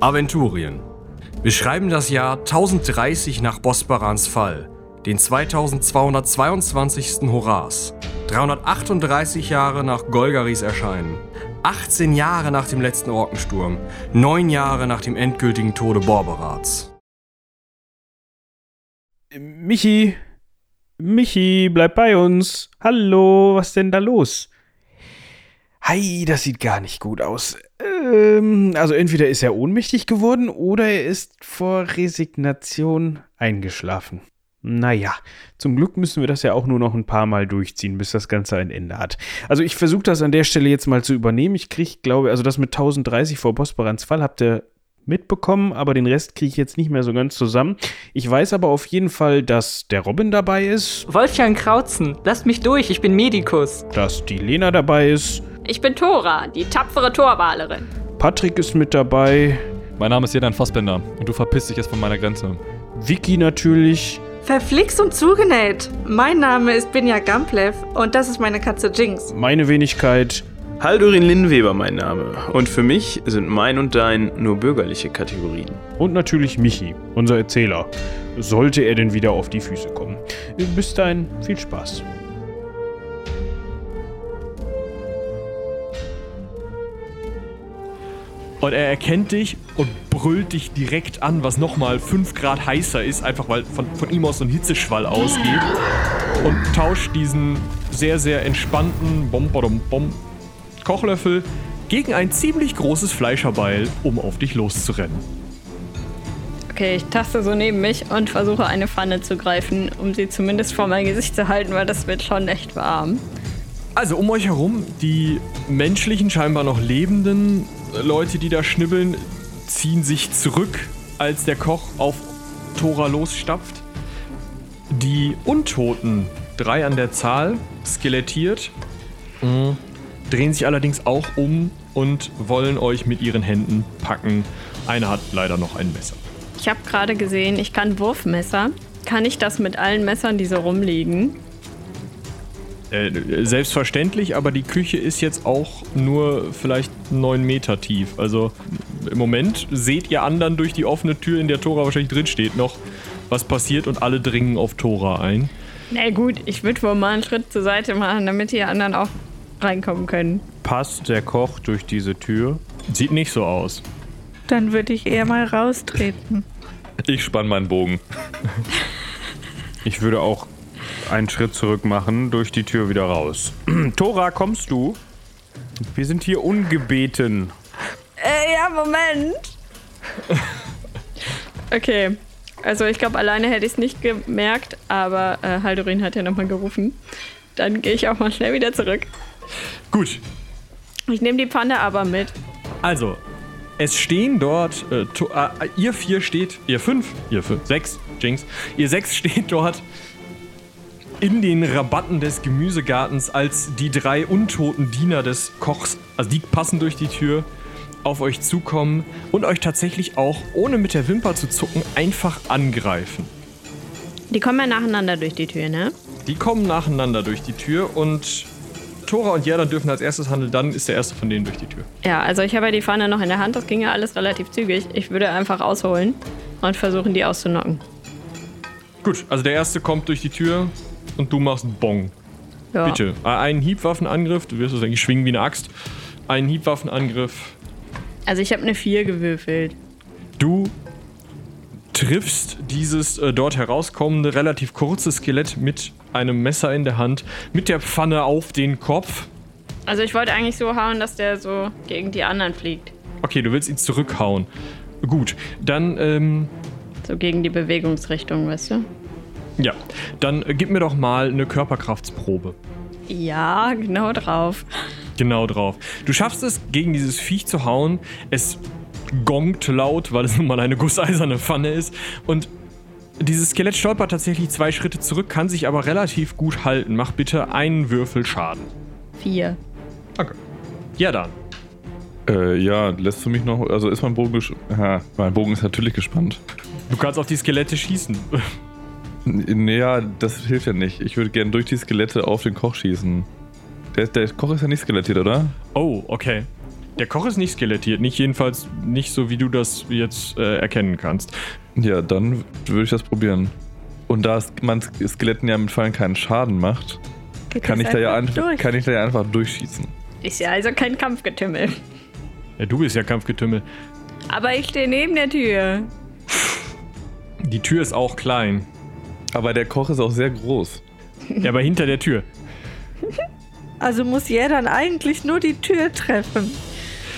Aventurien. Wir schreiben das Jahr 1030 nach Bosbarans Fall, den 2222. Horas, 338 Jahre nach Golgaris Erscheinen, 18 Jahre nach dem letzten Orkensturm, 9 Jahre nach dem endgültigen Tode Borberats. Michi, Michi, bleib bei uns. Hallo, was denn da los? Hi, das sieht gar nicht gut aus. Ähm, also entweder ist er ohnmächtig geworden oder er ist vor Resignation eingeschlafen. Naja, zum Glück müssen wir das ja auch nur noch ein paar Mal durchziehen, bis das Ganze ein Ende hat. Also ich versuche das an der Stelle jetzt mal zu übernehmen. Ich kriege, glaube also das mit 1030 vor Bosporans Fall habt ihr mitbekommen, aber den Rest kriege ich jetzt nicht mehr so ganz zusammen. Ich weiß aber auf jeden Fall, dass der Robin dabei ist. Wolfgang Krautzen, lasst mich durch, ich bin Medikus. Dass die Lena dabei ist. Ich bin Tora, die tapfere Torwalerin. Patrick ist mit dabei. Mein Name ist Jedan Fassbender und du verpisst dich jetzt von meiner Grenze. Vicky natürlich. Verflixt und zugenäht. Mein Name ist Binja Gamplev und das ist meine Katze Jinx. Meine Wenigkeit. Haldurin Linnweber mein Name. Und für mich sind mein und dein nur bürgerliche Kategorien. Und natürlich Michi, unser Erzähler. Sollte er denn wieder auf die Füße kommen. Bis dahin, viel Spaß. Und er erkennt dich und brüllt dich direkt an, was nochmal 5 Grad heißer ist, einfach weil von, von ihm aus so ein Hitzeschwall ausgeht. Und tauscht diesen sehr, sehr entspannten Bom, Bom, Bom Kochlöffel gegen ein ziemlich großes Fleischerbeil, um auf dich loszurennen. Okay, ich taste so neben mich und versuche eine Pfanne zu greifen, um sie zumindest vor mein Gesicht zu halten, weil das wird schon echt warm. Also um euch herum, die menschlichen, scheinbar noch lebenden Leute, die da schnibbeln, ziehen sich zurück, als der Koch auf Tora losstapft. Die Untoten, drei an der Zahl, skelettiert, mh, drehen sich allerdings auch um und wollen euch mit ihren Händen packen. Einer hat leider noch ein Messer. Ich habe gerade gesehen, ich kann Wurfmesser. Kann ich das mit allen Messern, die so rumliegen? Äh, selbstverständlich, aber die Küche ist jetzt auch nur vielleicht neun Meter tief. Also im Moment seht ihr anderen durch die offene Tür, in der Tora wahrscheinlich drin steht, noch, was passiert und alle dringen auf Tora ein. Na gut, ich würde wohl mal einen Schritt zur Seite machen, damit die anderen auch reinkommen können. Passt der Koch durch diese Tür? Sieht nicht so aus. Dann würde ich eher mal raustreten. Ich spann meinen Bogen. Ich würde auch einen Schritt zurück machen, durch die Tür wieder raus. Tora, kommst du? Wir sind hier ungebeten. Äh, ja, Moment. Okay, also ich glaube, alleine hätte ich es nicht gemerkt, aber äh, Haldorin hat ja nochmal gerufen. Dann gehe ich auch mal schnell wieder zurück. Gut, Ich nehme die Pfanne aber mit. also es stehen dort, äh, to- äh, ihr vier steht, ihr fünf, ihr fünf, sechs, Jinx, ihr sechs steht dort in den Rabatten des Gemüsegartens, als die drei untoten Diener des Kochs, also die passen durch die Tür, auf euch zukommen und euch tatsächlich auch, ohne mit der Wimper zu zucken, einfach angreifen. Die kommen ja nacheinander durch die Tür, ne? Die kommen nacheinander durch die Tür und Tora und Jerdan dürfen als erstes handeln, dann ist der erste von denen durch die Tür. Ja, also ich habe ja die Pfanne noch in der Hand, das ging ja alles relativ zügig. Ich würde einfach ausholen und versuchen, die auszunocken. Gut, also der erste kommt durch die Tür und du machst Bong. Ja. Bitte. Einen Hiebwaffenangriff, du wirst es eigentlich schwingen wie eine Axt. Einen Hiebwaffenangriff. Also ich habe eine 4 gewürfelt. Du triffst dieses äh, dort herauskommende, relativ kurze Skelett mit einem Messer in der Hand, mit der Pfanne auf den Kopf. Also ich wollte eigentlich so hauen, dass der so gegen die anderen fliegt. Okay, du willst ihn zurückhauen. Gut, dann, ähm, So gegen die Bewegungsrichtung, weißt du? Ja, dann äh, gib mir doch mal eine Körperkraftsprobe. Ja, genau drauf. Genau drauf. Du schaffst es, gegen dieses Viech zu hauen. Es gongt laut, weil es nun mal eine gusseiserne Pfanne ist. Und dieses Skelett stolpert tatsächlich zwei Schritte zurück, kann sich aber relativ gut halten. Mach bitte einen Würfel Schaden. 4. Danke. Ja, dann. Äh, ja, lässt du mich noch. Also ist mein Bogen gespannt. Mein Bogen ist natürlich gespannt. Du kannst auf die Skelette schießen. Naja, das hilft ja nicht. Ich würde gerne durch die Skelette auf den Koch schießen. Der, der Koch ist ja nicht skelettiert, oder? Oh, okay. Der Koch ist nicht skelettiert, nicht jedenfalls nicht so, wie du das jetzt äh, erkennen kannst. Ja, dann würde ich das probieren. Und da man Skeletten ja mit Fallen keinen Schaden macht, Geht kann ich, da ja durch. kann ich da ja einfach durchschießen. Ist ja also kein Kampfgetümmel. Ja, du bist ja Kampfgetümmel. Aber ich stehe neben der Tür. Die Tür ist auch klein. Aber der Koch ist auch sehr groß. Ja, aber hinter der Tür. Also muss er dann eigentlich nur die Tür treffen.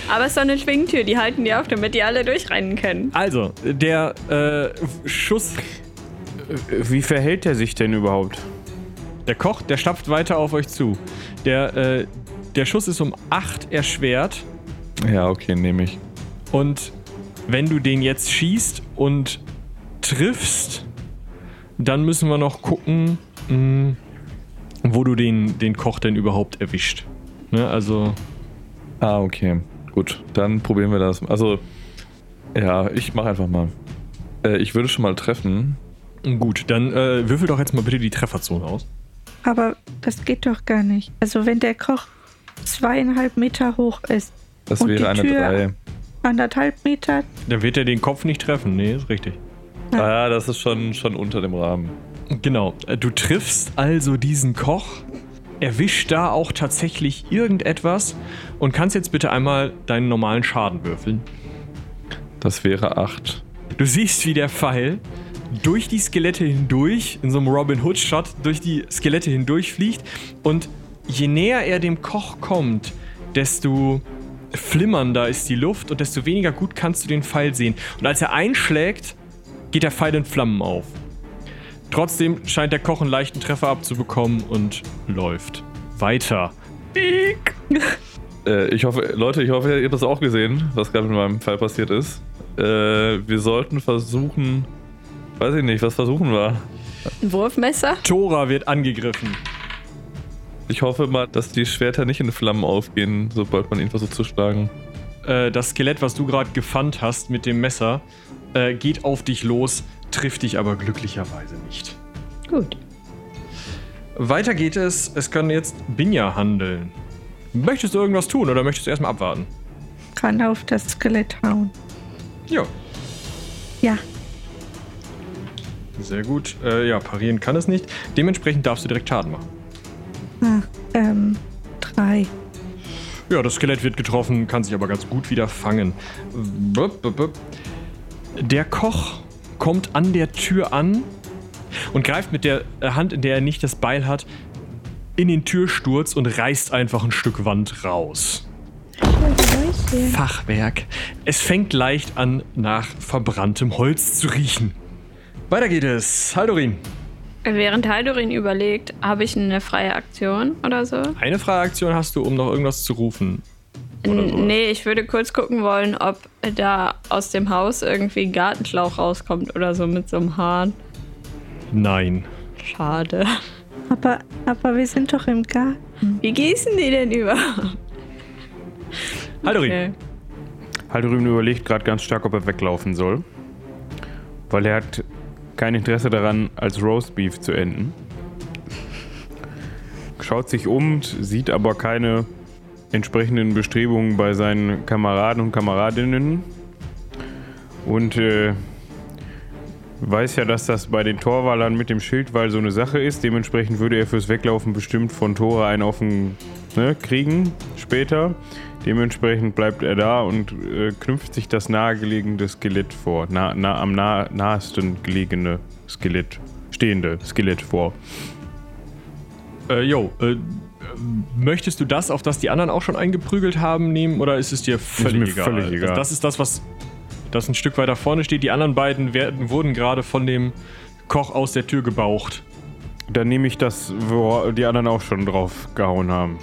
Aber es ist doch eine Schwingtür, die halten die auf, damit die alle durchrennen können. Also, der äh, Schuss, Wie verhält er sich denn überhaupt? der Koch, der stapft weiter auf euch zu. Der, äh, der Schuss ist um 8 erschwert. Ja, okay, nehme ich. Und wenn du den jetzt schießt und triffst, dann müssen wir noch gucken, mh, wo du den, den Koch denn überhaupt erwischt. Ne, also, Ah, okay. Gut, dann probieren wir das. Also, ja, ich mache einfach mal. Äh, ich würde schon mal treffen. gut, dann äh, würfel doch jetzt mal bitte die Trefferzone aus. Aber das geht doch gar nicht. Also wenn der Koch zweieinhalb Meter hoch ist, Das Und wäre die eine Tür- 3. anderthalb Meter, Dann wird er den Kopf nicht treffen. Nee, ist richtig. Ah, ja, das ist schon, schon unter dem Rahmen. Genau. äh, Du triffst also diesen Koch, erwischt da auch tatsächlich irgendetwas und kannst jetzt bitte einmal deinen normalen Schaden würfeln. Das wäre 8. Du siehst, wie der Pfeil durch die Skelette hindurch, in so einem Robin Hood-Shot, durch die Skelette hindurch fliegt. Und je näher er dem Koch kommt, desto flimmernder ist die Luft und desto weniger gut kannst du den Pfeil sehen. Und als er einschlägt, geht der Pfeil in Flammen auf. Trotzdem scheint der Koch einen leichten Treffer abzubekommen und läuft weiter. Äh, ich hoffe, Leute, ich hoffe, ihr habt das auch gesehen, was gerade mit meinem Fall passiert ist. Äh, wir sollten versuchen. Weiß ich nicht, was versuchen wir? Ein Wurfmesser? Tora wird angegriffen. Ich hoffe mal, dass die Schwerter nicht in Flammen aufgehen, sobald man ihn versucht zu schlagen. Äh, das Skelett, was du gerade gefangen hast mit dem Messer, äh, geht auf dich los, trifft dich aber glücklicherweise nicht. Gut. Weiter geht es. Es kann jetzt Binja handeln. Möchtest du irgendwas tun oder möchtest du erstmal abwarten? kann auf das Skelett hauen. Ja. Ja, Sehr gut. Äh, ja, parieren kann es nicht. Dementsprechend darfst du direkt Schaden machen. ah, ähm, drei. Ja, das Skelett wird getroffen, kann sich aber ganz gut wieder fangen. Bup, bup, bup. Der Koch kommt an der Tür an und greift mit der äh, Hand, in der er nicht das Beil hat, in den Türsturz und reißt einfach ein Stück Wand raus. Fachwerk. Es fängt leicht an, nach verbranntem Holz zu riechen. Weiter geht es. Haldorin. Während Haldorin überlegt, habe ich eine freie Aktion oder so? Eine freie Aktion hast du, um noch irgendwas zu rufen. Oder nee, ich würde kurz gucken wollen, ob da aus dem Haus irgendwie ein Gartenschlauch rauskommt oder so mit so einem Hahn. Nein. Schade. Aber, aber wir sind doch im Garten. Wie gießen die denn überhaupt? Haldorin. Okay. Haldorin überlegt gerade ganz stark, ob er weglaufen soll. Weil er hat kein Interesse daran, als Roastbeef zu enden. Schaut sich um, sieht aber keine entsprechenden Bestrebungen bei seinen Kameraden und Kameradinnen. Und äh, weiß ja, dass das bei den Torwallern mit dem Schildwall so eine Sache ist. Dementsprechend würde er fürs Weglaufen bestimmt von Tore einen auf den ne, kriegen später. Dementsprechend bleibt er da und äh, knüpft sich das nahegelegene Skelett vor. Na, na, am nah, nahesten gelegene Skelett, stehende Skelett vor. Äh, äh, äh, möchtest du das, auf das die anderen auch schon eingeprügelt haben, nehmen oder ist es dir völlig mir egal? völlig egal. Das, das ist das, was das ein Stück weiter vorne steht. Die anderen beiden werden, wurden gerade von dem Koch aus der Tür gebaucht. Dann nehme ich das, wo die anderen auch schon drauf gehauen haben.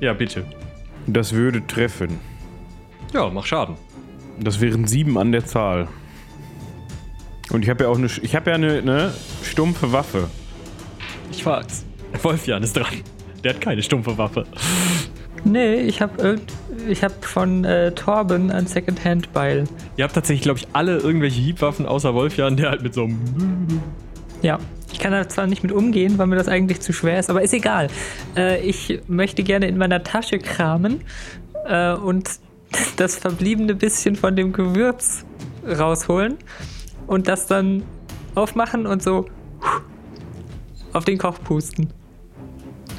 Ja, bitte. Das würde treffen. Ja, mach Schaden. Das wären sieben an der Zahl. Und ich habe ja auch eine, ich habe ja eine, eine stumpfe Waffe. Ich weiß. Wolfjan ist dran. Der hat keine stumpfe Waffe. Nee, ich habe irgend ich habe von äh, Torben ein Secondhand-Beil. Ihr habt tatsächlich, glaube ich, alle irgendwelche Hiebwaffen außer Wolfjan, der halt mit so einem. Ja. Ich kann da zwar nicht mit umgehen, weil mir das eigentlich zu schwer ist, aber ist egal. Äh, ich möchte gerne in meiner Tasche kramen äh, und das verbliebene bisschen von dem Gewürz rausholen und das dann aufmachen und so auf den Koch pusten.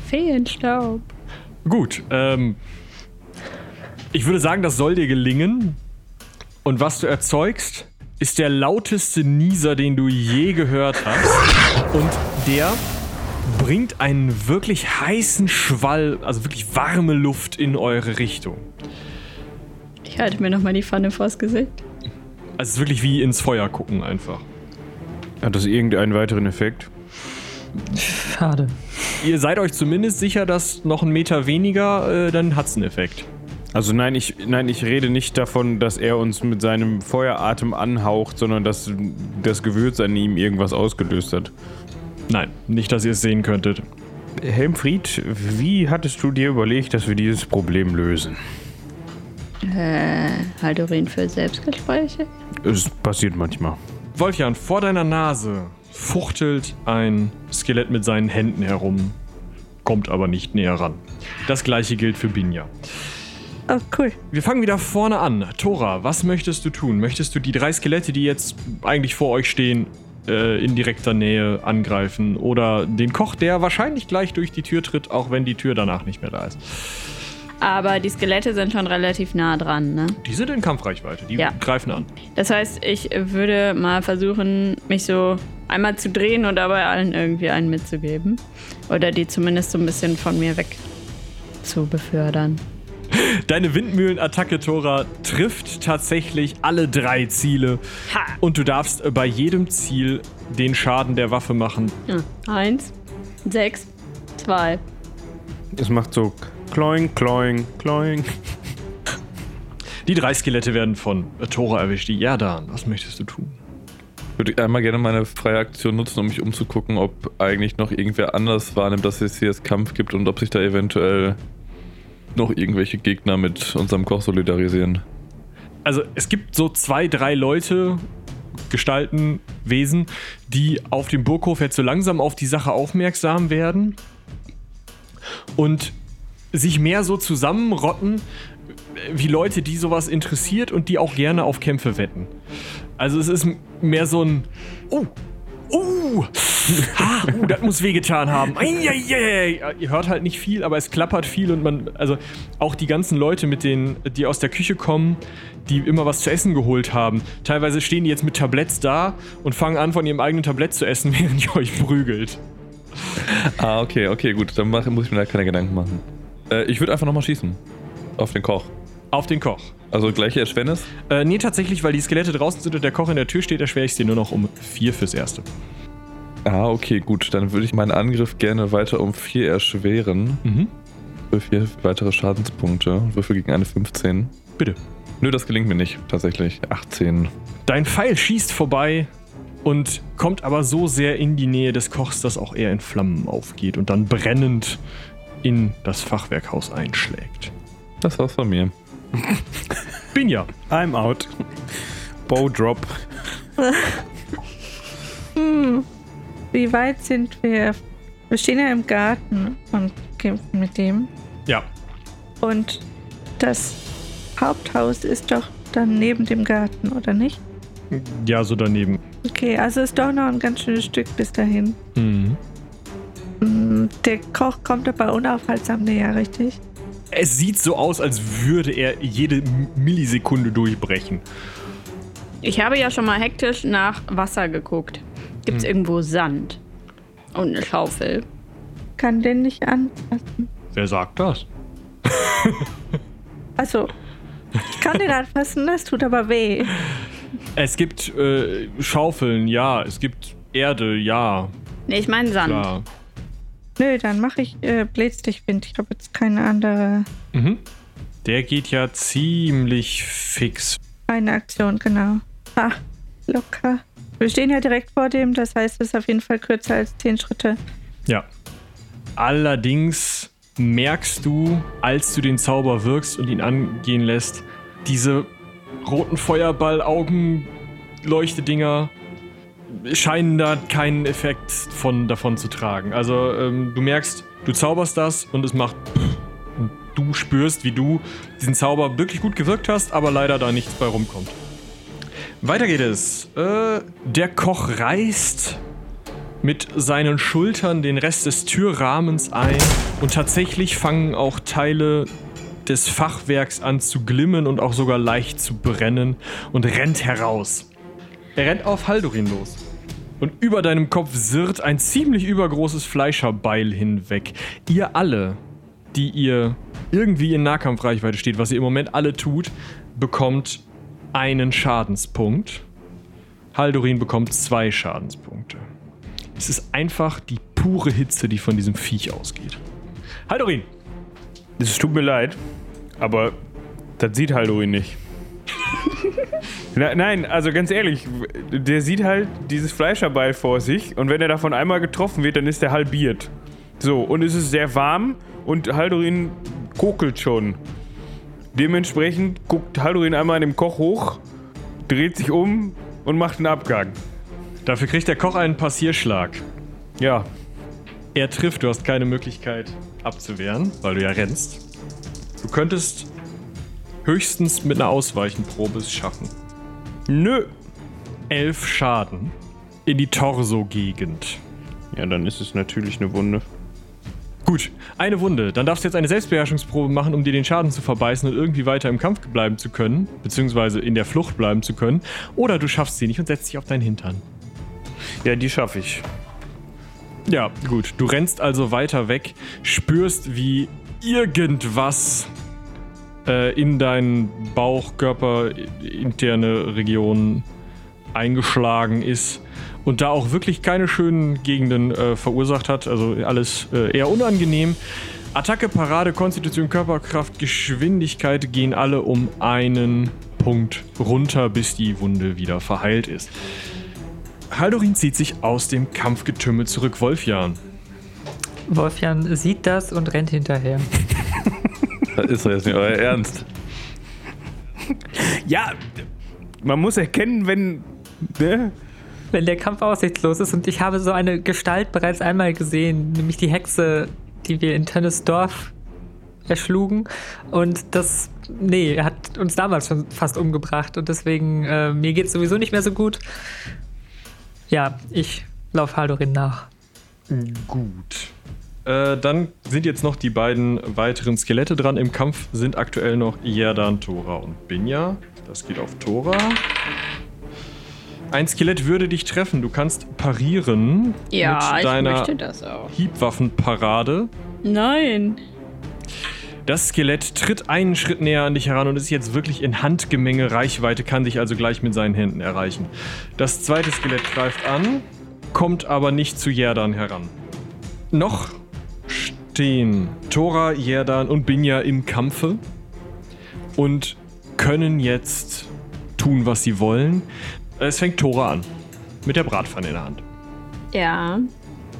Feenstaub. Gut, ähm. Ich würde sagen, das soll dir gelingen. Und was du erzeugst, ist der lauteste Nieser, den du je gehört hast. Und der bringt einen wirklich heißen Schwall, also wirklich warme Luft in eure Richtung. Ich halte mir nochmal die Pfanne vors Gesicht. Also es ist wirklich wie ins Feuer gucken einfach. Hat das irgendeinen weiteren Effekt? Schade. Ihr seid euch zumindest sicher, dass noch ein Meter weniger, äh, dann hat's einen Effekt. Also nein, ich, nein, ich rede nicht davon, dass er uns mit seinem Feueratem anhaucht, sondern dass das Gewürz an ihm irgendwas ausgelöst hat. Nein, nicht, dass ihr es sehen könntet. Helmfried, wie hattest du dir überlegt, dass wir dieses Problem lösen? Äh, Haldorin für Selbstgespräche? Es passiert manchmal. Wolfjan, vor deiner Nase fuchtelt ein Skelett mit seinen Händen herum, kommt aber nicht näher ran. Das gleiche gilt für Binja. Oh, cool. Wir fangen wieder vorne an. Tora, was möchtest du tun? Möchtest du die drei Skelette, die jetzt eigentlich vor euch stehen, äh, in direkter Nähe angreifen? Oder den Koch, der wahrscheinlich gleich durch die Tür tritt, auch wenn die Tür danach nicht mehr da ist? Aber die Skelette sind schon relativ nah dran, ne? Die sind in Kampfreichweite, die Ja. greifen an. Das heißt, ich würde mal versuchen, mich so einmal zu drehen und dabei allen irgendwie einen mitzugeben. Oder die zumindest so ein bisschen von mir weg zu befördern. Deine Windmühlenattacke, Tora, trifft tatsächlich alle drei Ziele. Ha! Und du darfst bei jedem Ziel den Schaden der Waffe machen. Ja. Eins, sechs, zwei. Es macht so kloing, kloing, kloing. Die drei Skelette werden von Tora erwischt. Die Erdan, was möchtest du tun? Ich würde einmal gerne meine freie Aktion nutzen, um mich umzugucken, ob eigentlich noch irgendwer anders wahrnimmt, dass es hier jetzt Kampf gibt und ob sich da eventuell noch irgendwelche Gegner mit unserem Koch solidarisieren. Also es gibt so zwei, drei Leute, Gestalten, Wesen, die auf dem Burghof jetzt so langsam auf die Sache aufmerksam werden und sich mehr so zusammenrotten wie Leute, die sowas interessiert und die auch gerne auf Kämpfe wetten. Also es ist mehr so ein Oh, oh, ah, oh das muss wehgetan haben. Eieiei. Ihr hört halt nicht viel, aber es klappert viel und man, also auch die ganzen Leute mit denen, die aus der Küche kommen, die immer was zu essen geholt haben. Teilweise stehen die jetzt mit Tabletts da und fangen an, von ihrem eigenen Tablett zu essen, während ihr euch prügelt. Ah, okay, okay, gut. Dann mach, muss ich mir da keine Gedanken machen. Äh, ich würde einfach nochmal schießen. Auf den Koch. Auf den Koch. Also gleiche Erschwernis. Äh, nee, tatsächlich, weil die Skelette draußen sind und der Koch in der Tür steht, erschwere ich es dir nur noch um vier fürs Erste. Ah, okay, gut. Dann würde ich meinen Angriff gerne weiter um 4 erschweren. Mhm. Für vier weitere Schadenspunkte. Würfel gegen eine 15. Bitte. Nö, das gelingt mir nicht, tatsächlich. 18. Dein Pfeil schießt vorbei und kommt aber so sehr in die Nähe des Kochs, dass auch er in Flammen aufgeht und dann brennend in das Fachwerkhaus einschlägt. Das war's von mir. Binja, I'm out. Bow drop. Wie weit sind wir? Wir stehen ja im Garten und kämpfen mit dem. ja, Und das Haupthaus ist doch dann neben dem Garten, oder nicht? ja, so daneben. Okay, also ist doch noch ein ganz schönes Stück bis dahin. Mhm. Mm, Der Koch kommt aber unaufhaltsam näher, richtig? Es sieht so aus, als würde er jede Millisekunde durchbrechen. Ich habe ja schon mal hektisch nach Wasser geguckt. Gibt es irgendwo Sand? Und eine Schaufel? Kann den nicht anfassen. Wer sagt das? Also, ich kann den anfassen, das tut aber weh. Es gibt äh, Schaufeln, ja. Es gibt Erde, ja. Nee, ich meine Sand. Klar. Nö, dann mache ich äh, Blitzstichwind. Ich habe jetzt keine andere. Mhm. Der geht ja ziemlich fix. Eine Aktion, genau. Ah, locker. Wir stehen ja direkt vor dem, das heißt, es ist auf jeden Fall kürzer als 10 Schritte. Ja. Allerdings merkst du, als du den Zauber wirkst und ihn angehen lässt, diese roten Feuerball-Augen-Leuchtedinger scheinen da keinen Effekt von, davon zu tragen. Also ähm, du merkst, du zauberst das und es macht und du spürst, wie du diesen Zauber wirklich gut gewirkt hast, aber leider da nichts bei rumkommt. Weiter geht es. Äh, der Koch reißt mit seinen Schultern den Rest des Türrahmens ein und tatsächlich fangen auch Teile des Fachwerks an zu glimmen und auch sogar leicht zu brennen und rennt heraus. Er rennt auf Haldorin los. Und über deinem Kopf sirrt ein ziemlich übergroßes Fleischerbeil hinweg. Ihr alle, die ihr irgendwie in Nahkampfreichweite steht, was ihr im Moment alle tut, bekommt einen Schadenspunkt. Haldorin bekommt zwei Schadenspunkte. Es ist einfach die pure Hitze, die von diesem Viech ausgeht. Haldorin! Es tut mir leid, aber das sieht Haldorin nicht. Na, nein, also ganz ehrlich, der sieht halt dieses Fleischerbeil vor sich und wenn er davon einmal getroffen wird, dann ist er halbiert. So, und es ist sehr warm und Haldorin kokelt schon. Dementsprechend guckt Haldorin einmal an dem Koch hoch, dreht sich um und macht einen Abgang. Dafür kriegt der Koch einen Passierschlag. Ja, Er trifft, du hast keine Möglichkeit abzuwehren, weil du ja rennst. Du könntest höchstens mit einer Ausweichenprobe es schaffen. Nö. Elf Schaden in die Torso-Gegend. Ja, dann ist es natürlich eine Wunde. Gut, eine Wunde. Dann darfst du jetzt eine Selbstbeherrschungsprobe machen, um dir den Schaden zu verbeißen und irgendwie weiter im Kampf bleiben zu können, beziehungsweise in der Flucht bleiben zu können. Oder du schaffst sie nicht und setzt dich auf deinen Hintern. Ja, die schaffe ich. Ja, gut. Du rennst also weiter weg, spürst, wie irgendwas äh, in deinen Bauch, Körper, interne Region eingeschlagen ist und da auch wirklich keine schönen Gegenden äh, verursacht hat. Also alles äh, eher unangenehm. Attacke, Parade, Konstitution, Körperkraft, Geschwindigkeit gehen alle um einen Punkt runter, bis die Wunde wieder verheilt ist. Haldorin zieht sich aus dem Kampfgetümmel zurück. Wolfjan. Wolfjan sieht das und rennt hinterher. Das ist doch jetzt nicht euer Ernst. Ja, man muss erkennen, wenn. Ne? Wenn der Kampf aussichtslos ist und ich habe so eine Gestalt bereits einmal gesehen, nämlich die Hexe, die wir in Tönnesdorf erschlugen. Und das, nee, er hat uns damals schon fast umgebracht und deswegen, äh, mir geht es sowieso nicht mehr so gut. Ja, ich laufe Haldorin nach. Gut. Äh, dann sind jetzt noch die beiden weiteren Skelette dran. Im Kampf sind aktuell noch Jerdan, Tora und Binja. Das geht auf Tora. Ein Skelett würde dich treffen. Du kannst parieren Ja, mit ich deiner möchte das auch. Hiebwaffenparade. Nein. Das Skelett tritt einen Schritt näher an dich heran und ist jetzt wirklich in Handgemenge Reichweite, kann dich also gleich mit seinen Händen erreichen. Das zweite Skelett greift an, kommt aber nicht zu Jerdan heran. Noch stehen Tora, Jerdan und Binja im Kampfe und können jetzt tun, was sie wollen. Es fängt Tora an. Mit der Bratpfanne in der Hand. Ja.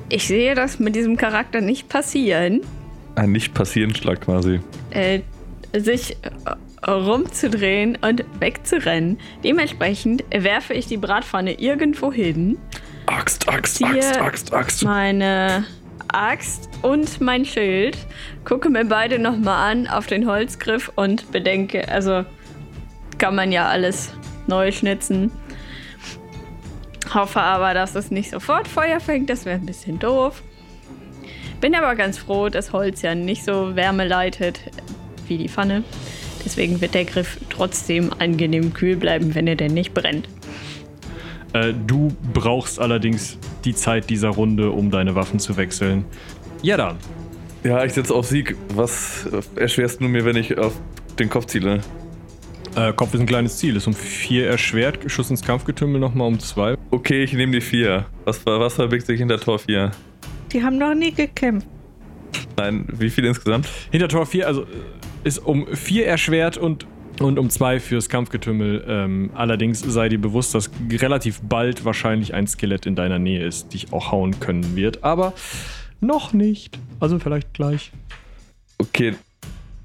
Ich sehe das mit diesem Charakter nicht passieren. Ein nicht passieren Schlag quasi. Äh, sich äh, rumzudrehen und wegzurennen. Dementsprechend werfe ich die Bratpfanne irgendwo hin, Axt, Axt, Axt, Axt, Axt. meine Axt und mein Schild, gucke mir beide nochmal an auf den Holzgriff und bedenke, also kann man ja alles neu schnitzen. Hoffe aber, dass es nicht sofort Feuer fängt, das wäre ein bisschen doof. Bin aber ganz froh, dass Holz ja nicht so Wärme leitet wie die Pfanne. Deswegen wird der Griff trotzdem angenehm kühl bleiben, wenn er denn nicht brennt. Äh, du brauchst allerdings die Zeit dieser Runde, um deine Waffen zu wechseln. Jerdan. Ja, ich setze auf Sieg. Was erschwerst du mir, wenn ich auf den Kopf ziele? Äh, Kopf ist ein kleines Ziel, ist um vier erschwert, Schuss ins Kampfgetümmel nochmal um zwei. Okay, ich nehme die vier. Was, was verbirgt sich hinter Tor 4? Die haben noch nie gekämpft. Nein, wie viel insgesamt? Hinter Tor 4, also äh, ist um vier erschwert und, und um zwei fürs Kampfgetümmel. Ähm, allerdings sei dir bewusst, dass relativ bald wahrscheinlich ein Skelett in deiner Nähe ist, dich auch hauen können wird. Aber noch nicht. Also vielleicht gleich. Okay,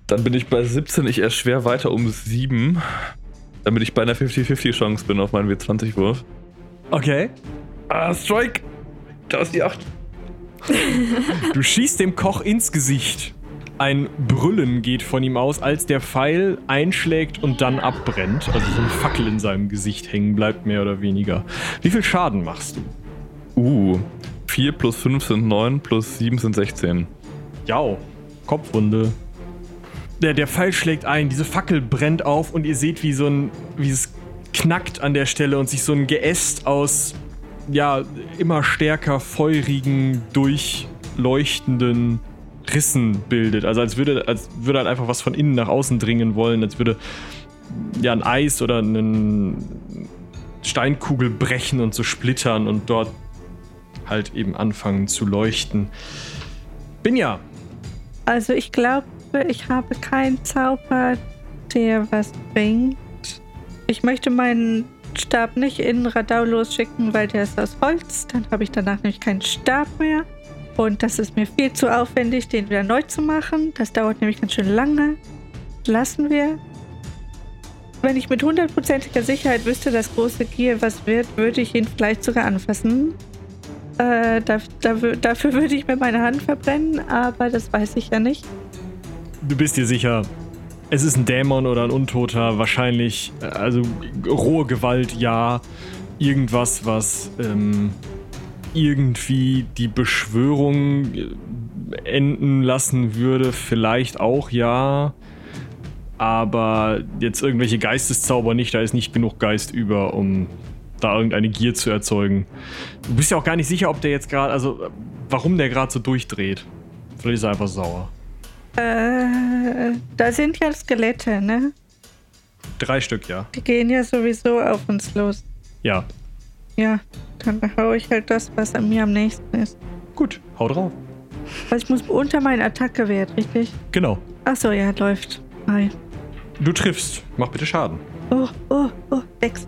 dann bin ich bei 17. Ich erschwer weiter um 7. Damit ich bei einer 50-50 Chance bin auf meinen W20-Wurf. Okay. Ah, Strike! Da ist die 8. Du schießt dem Koch ins Gesicht. Ein Brüllen geht von ihm aus, als der Pfeil einschlägt und dann abbrennt. Also so eine Fackel in seinem Gesicht hängen bleibt, mehr oder weniger. Wie viel Schaden machst du? Uh, 4 plus 5 sind 9, plus 7 sind 16. Ja, Kopfwunde. Der, der Pfeil schlägt ein, diese Fackel brennt auf und ihr seht, wie so ein, wie es knackt an der Stelle und sich so ein Geäst aus, ja, immer stärker feurigen, durchleuchtenden Rissen bildet. Also als würde, als würde halt einfach was von innen nach außen dringen wollen, als würde ja ein Eis oder eine Steinkugel brechen und so splittern und dort halt eben anfangen zu leuchten. Binja, Also ich glaube, ich habe keinen Zauber, der was bringt. Ich möchte meinen Stab nicht in Radau losschicken, weil der ist aus Holz. Dann habe ich danach nämlich keinen Stab mehr. Und das ist mir viel zu aufwendig, den wieder neu zu machen. Das dauert nämlich ganz schön lange. Lassen wir. Wenn ich mit hundertprozentiger Sicherheit wüsste, dass große Gier was wird, würde ich ihn vielleicht sogar anfassen. Äh, da, dafür, dafür würde ich mir meine Hand verbrennen, aber das weiß ich ja nicht. du bist dir sicher, es ist ein Dämon oder ein Untoter, wahrscheinlich, äh, also rohe Gewalt, ja. Irgendwas, was ähm, irgendwie die Beschwörung äh, enden lassen würde, vielleicht auch, ja. Aber jetzt irgendwelche Geisteszauber nicht, da ist nicht genug Geist über, um da irgendeine Gier zu erzeugen. Du bist ja auch gar nicht sicher, ob der jetzt gerade, also warum der gerade so durchdreht. Vielleicht ist er einfach sauer. Äh, da sind ja Skelette, ne? Drei Stück, ja. Die gehen ja sowieso auf uns los. Ja. Ja, dann hau ich halt das, was an mir am nächsten ist. Gut, hau drauf. Also ich muss unter meinen Attackewert, richtig? Genau. Achso, ja, läuft. Hi. Du triffst. Mach bitte Schaden. Oh, oh, oh, sechs.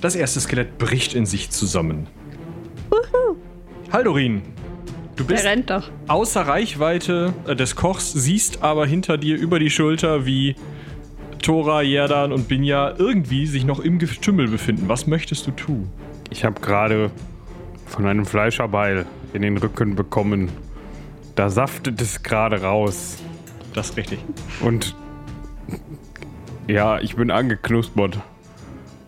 Das erste Skelett bricht in sich zusammen. Haldorin, du Der bist rennt doch. außer Reichweite äh, des Kochs, siehst aber hinter dir über die Schulter, wie Tora, Jerdan und Binja irgendwie sich noch im Getümmel befinden. Was möchtest du tun? Ich habe gerade von einem Fleischerbeil in den Rücken bekommen. Da saftet es gerade raus. Das ist richtig. Und ja, ich bin angeknuspert.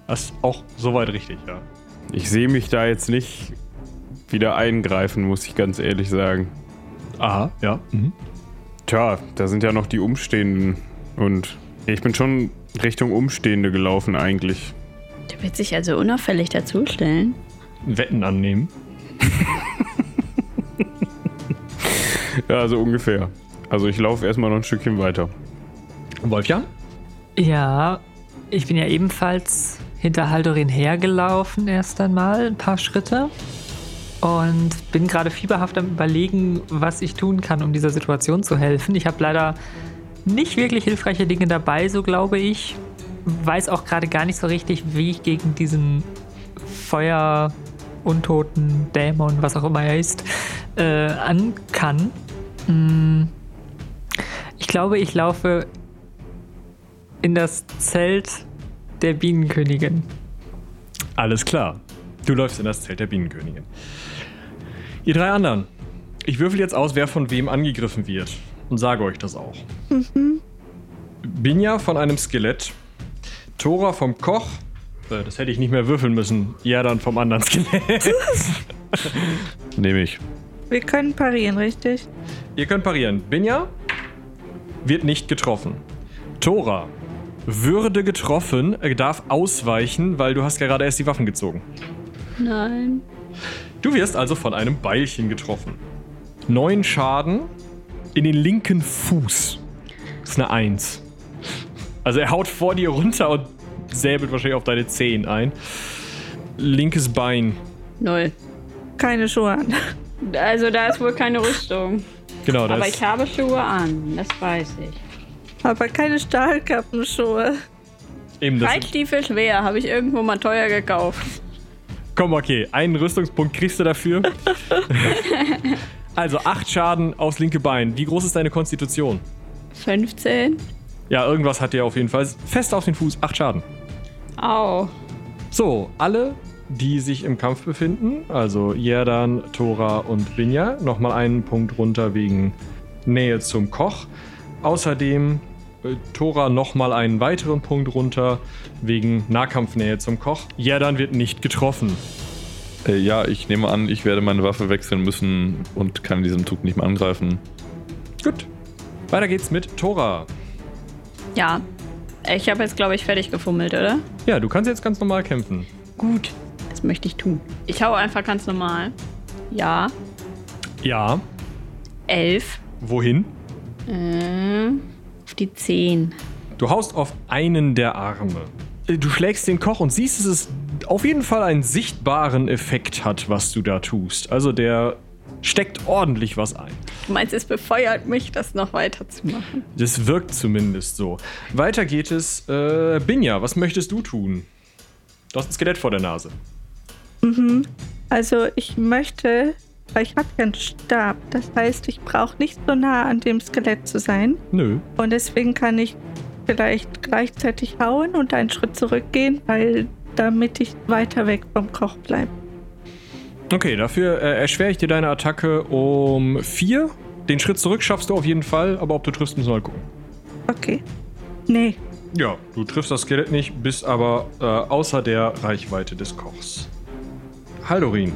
Das ist auch soweit richtig, ja. Ich sehe mich da jetzt nicht wieder eingreifen, muss ich ganz ehrlich sagen. Aha, ja. Mhm. Tja, da sind ja noch die Umstehenden. Und ich bin schon Richtung Umstehende gelaufen eigentlich. Der wird sich also unauffällig dazustellen. Wetten annehmen. Ja, so ungefähr. Also ich laufe erstmal noch ein Stückchen weiter. Wolfjan? Ja, ich bin ja ebenfalls hinter Haldorin hergelaufen erst einmal, ein paar Schritte. Und bin gerade fieberhaft am überlegen, was ich tun kann, um dieser Situation zu helfen. Ich habe leider nicht wirklich hilfreiche Dinge dabei, so glaube ich. Weiß auch gerade gar nicht so richtig, wie ich gegen diesen Feuer, Untoten, Dämon, was auch immer er ist, äh, an kann. Mm. Ich glaube, ich laufe in das Zelt der Bienenkönigin. Alles klar. Du läufst in das Zelt der Bienenkönigin. Ihr drei anderen. Ich würfel jetzt aus, wer von wem angegriffen wird. Und sage euch das auch. Binja von einem Skelett. Tora vom Koch. Äh, Das hätte ich nicht mehr würfeln müssen. Ja, dann vom anderen Skelett. Nehme ich. Wir können parieren, richtig? Ihr könnt parieren. Binja wird nicht getroffen. Tora würde getroffen, äh, darf ausweichen, weil du hast gerade erst die Waffen gezogen. Nein. Du wirst also von einem Beilchen getroffen. Neun Schaden in den linken Fuß. Das ist eine Eins. Also er haut vor dir runter und säbelt wahrscheinlich auf deine Zehen ein. Linkes Bein. Null. Keine Schuhe an. Also da ist wohl keine Rüstung. Genau, das Aber ich habe Schuhe an, das weiß ich. Aber keine Stahlkappenschuhe. eben das. Reitstiefel schwer, habe ich irgendwo mal teuer gekauft. Komm, okay. Einen Rüstungspunkt kriegst du dafür. also acht Schaden aufs linke Bein. Wie groß ist deine Konstitution? 15. Ja, irgendwas hat dir auf jeden Fall. Fest auf den Fuß. Acht Schaden. Au. So, alle, die sich im Kampf befinden, also Jerdan, Tora und Binja, nochmal einen Punkt runter wegen Nähe zum Koch. Außerdem äh, Tora nochmal einen weiteren Punkt runter wegen Nahkampfnähe zum Koch. Jerdan wird nicht getroffen. Äh, ja, ich nehme an, ich werde meine Waffe wechseln müssen und kann in diesem Zug nicht mehr angreifen. Gut. Weiter geht's mit Tora. Ja. Ich habe jetzt, glaube ich, fertig gefummelt, oder? Ja, du kannst jetzt ganz normal kämpfen. Gut. Das möchte ich tun. Ich hau einfach ganz normal. Ja. Ja. Elf. Wohin? Ähm, auf die zehn. Du haust auf einen der Arme. Äh, Du schlägst den Koch und siehst, dass es auf jeden Fall einen sichtbaren Effekt hat, was du da tust. Also der steckt ordentlich was ein. Du meinst, es befeuert mich, das noch weiterzumachen? Das wirkt zumindest so. Weiter geht es. Äh, Binja, was möchtest du tun? Du hast ein Skelett vor der Nase. Also ich möchte, weil ich habe keinen Stab. Das heißt, ich brauche nicht so nah an dem Skelett zu sein. Nö. Und deswegen kann ich vielleicht gleichzeitig hauen und einen Schritt zurückgehen, weil damit ich weiter weg vom Koch bleibe. Okay, dafür äh, erschwere ich dir deine Attacke um vier. Den Schritt zurück schaffst du auf jeden Fall, aber ob du triffst, müssen wir mal gucken. Okay. Nee. Ja, du triffst das Skelett nicht, bist aber äh, außer der Reichweite des Kochs. Haldorin,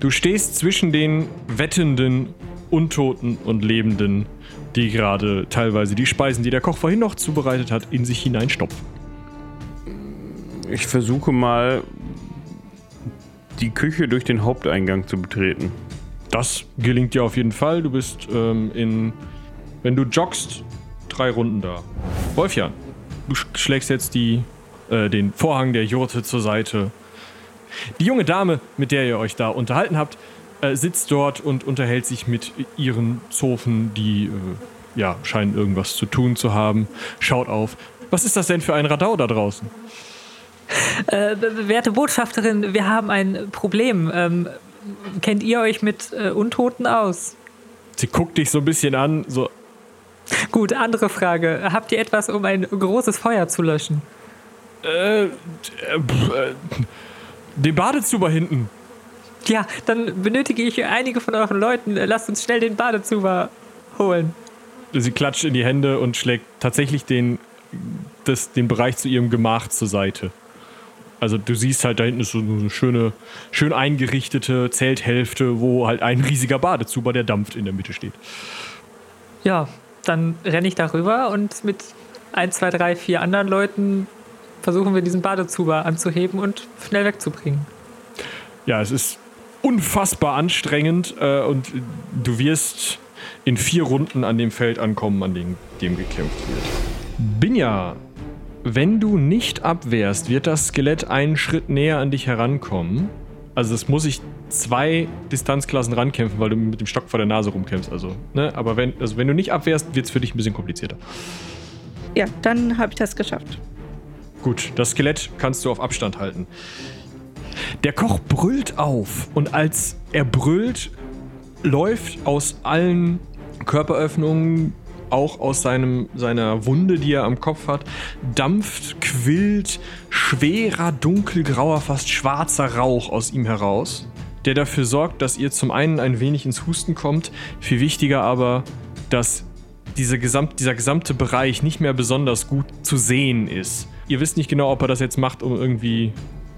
du stehst zwischen den wettenden, Untoten und Lebenden, die gerade teilweise die Speisen, die der Koch vorhin noch zubereitet hat, in sich hineinstopfen. Ich versuche mal, die Küche durch den Haupteingang zu betreten. Das gelingt dir auf jeden Fall. Du bist ähm, in, wenn du joggst, drei Runden da. Wolfjan, du sch- schlägst jetzt die, äh, den Vorhang der Jurte zur Seite. Die junge Dame, mit der ihr euch da unterhalten habt, äh, sitzt dort und unterhält sich mit ihren Zofen, die äh, ja scheinen irgendwas zu tun zu haben. Schaut auf. Was ist das denn für ein Radau da draußen? Äh, werte Botschafterin, wir haben ein Problem. Ähm, kennt ihr euch mit äh, Untoten aus? Sie guckt dich so ein bisschen an, so, Gut, andere Frage. Habt ihr etwas, um ein großes Feuer zu löschen? äh, äh, äh, den Badezuber hinten. Ja, dann benötige ich einige von euren Leuten. Lasst uns schnell den Badezuber holen. Sie klatscht in die Hände und schlägt tatsächlich den, das, den Bereich zu ihrem Gemach zur Seite. Also du siehst halt, da hinten ist so eine schöne, schön eingerichtete Zelthälfte, wo halt ein riesiger Badezuber, der dampft, in der Mitte steht. Ja, dann renne ich darüber und mit 1, 2, 3, 4 anderen Leuten versuchen wir diesen Badezuber anzuheben und schnell wegzubringen. Ja, es ist unfassbar anstrengend äh, und du wirst in vier Runden an dem Feld ankommen, an dem, dem gekämpft wird. Binja, wenn du nicht abwehrst, wird das Skelett einen Schritt näher an dich herankommen. Also es muss sich zwei Distanzklassen rankämpfen, weil du mit dem Stock vor der Nase rumkämpfst. Also, ne? Aber wenn, also wenn du nicht abwehrst, wird es für dich ein bisschen komplizierter. Ja, dann habe ich das geschafft. Gut, das Skelett kannst du auf Abstand halten. Der Koch brüllt auf und als er brüllt, läuft aus allen Körperöffnungen, auch aus seinem, seiner Wunde, die er am Kopf hat, dampft, quillt, schwerer, dunkelgrauer, fast schwarzer Rauch aus ihm heraus, der dafür sorgt, dass ihr zum einen ein wenig ins Husten kommt, viel wichtiger aber, dass diese gesamt, dieser gesamte Bereich nicht mehr besonders gut zu sehen ist. Ihr wisst nicht genau, ob er das jetzt macht, um irgendwie,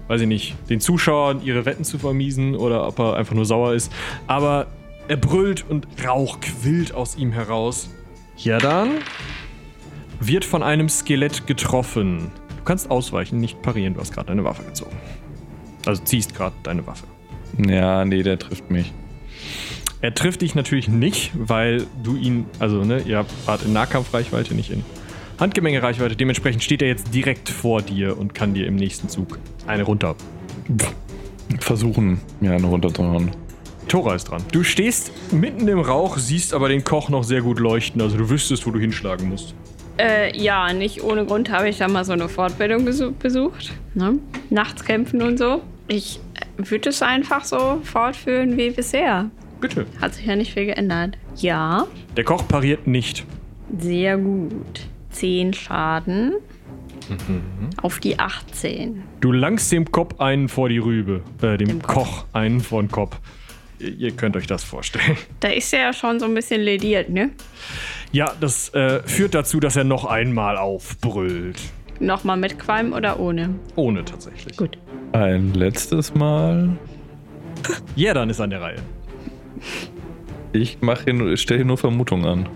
weiß ich nicht, den Zuschauern ihre Wetten zu vermiesen oder ob er einfach nur sauer ist. Aber er brüllt und Rauch quillt aus ihm heraus. Ja dann wird von einem Skelett getroffen. Du kannst ausweichen, nicht parieren. Du hast gerade deine Waffe gezogen. Also ziehst gerade deine Waffe. Ja, nee, der trifft mich. Er trifft dich natürlich nicht, weil du ihn, also ne, ihr wart in Nahkampfreichweite, nicht in Handgemenge-Reichweite. Dementsprechend steht er jetzt direkt vor dir und kann dir im nächsten Zug eine runter. Versuchen, mir eine runterzuhauen. Tora ist dran. Du stehst mitten im Rauch, siehst aber den Koch noch sehr gut leuchten. Also du wüsstest, wo du hinschlagen musst. Äh, ja, nicht ohne Grund habe ich da mal so eine Fortbildung besu besucht. Ne? Nachts kämpfen und so. Ich würde es einfach so fortführen wie bisher. Bitte. Hat sich ja nicht viel geändert. Ja, Der Koch pariert nicht. sehr gut. 10 Schaden. Auf die 18. Du langst dem Kopf einen vor die Rübe. Äh, dem, Dem Koch. Kopf. einen vor den Kopf. Ihr könnt euch das vorstellen. Da ist er ja schon so ein bisschen lediert, ne? Ja, das äh, führt dazu, dass er noch einmal aufbrüllt. Nochmal mit Qualm oder ohne? Ohne tatsächlich. Gut. Ein letztes Mal. Ja, dann ist an der Reihe. Ich mache stelle hier nur Vermutungen an.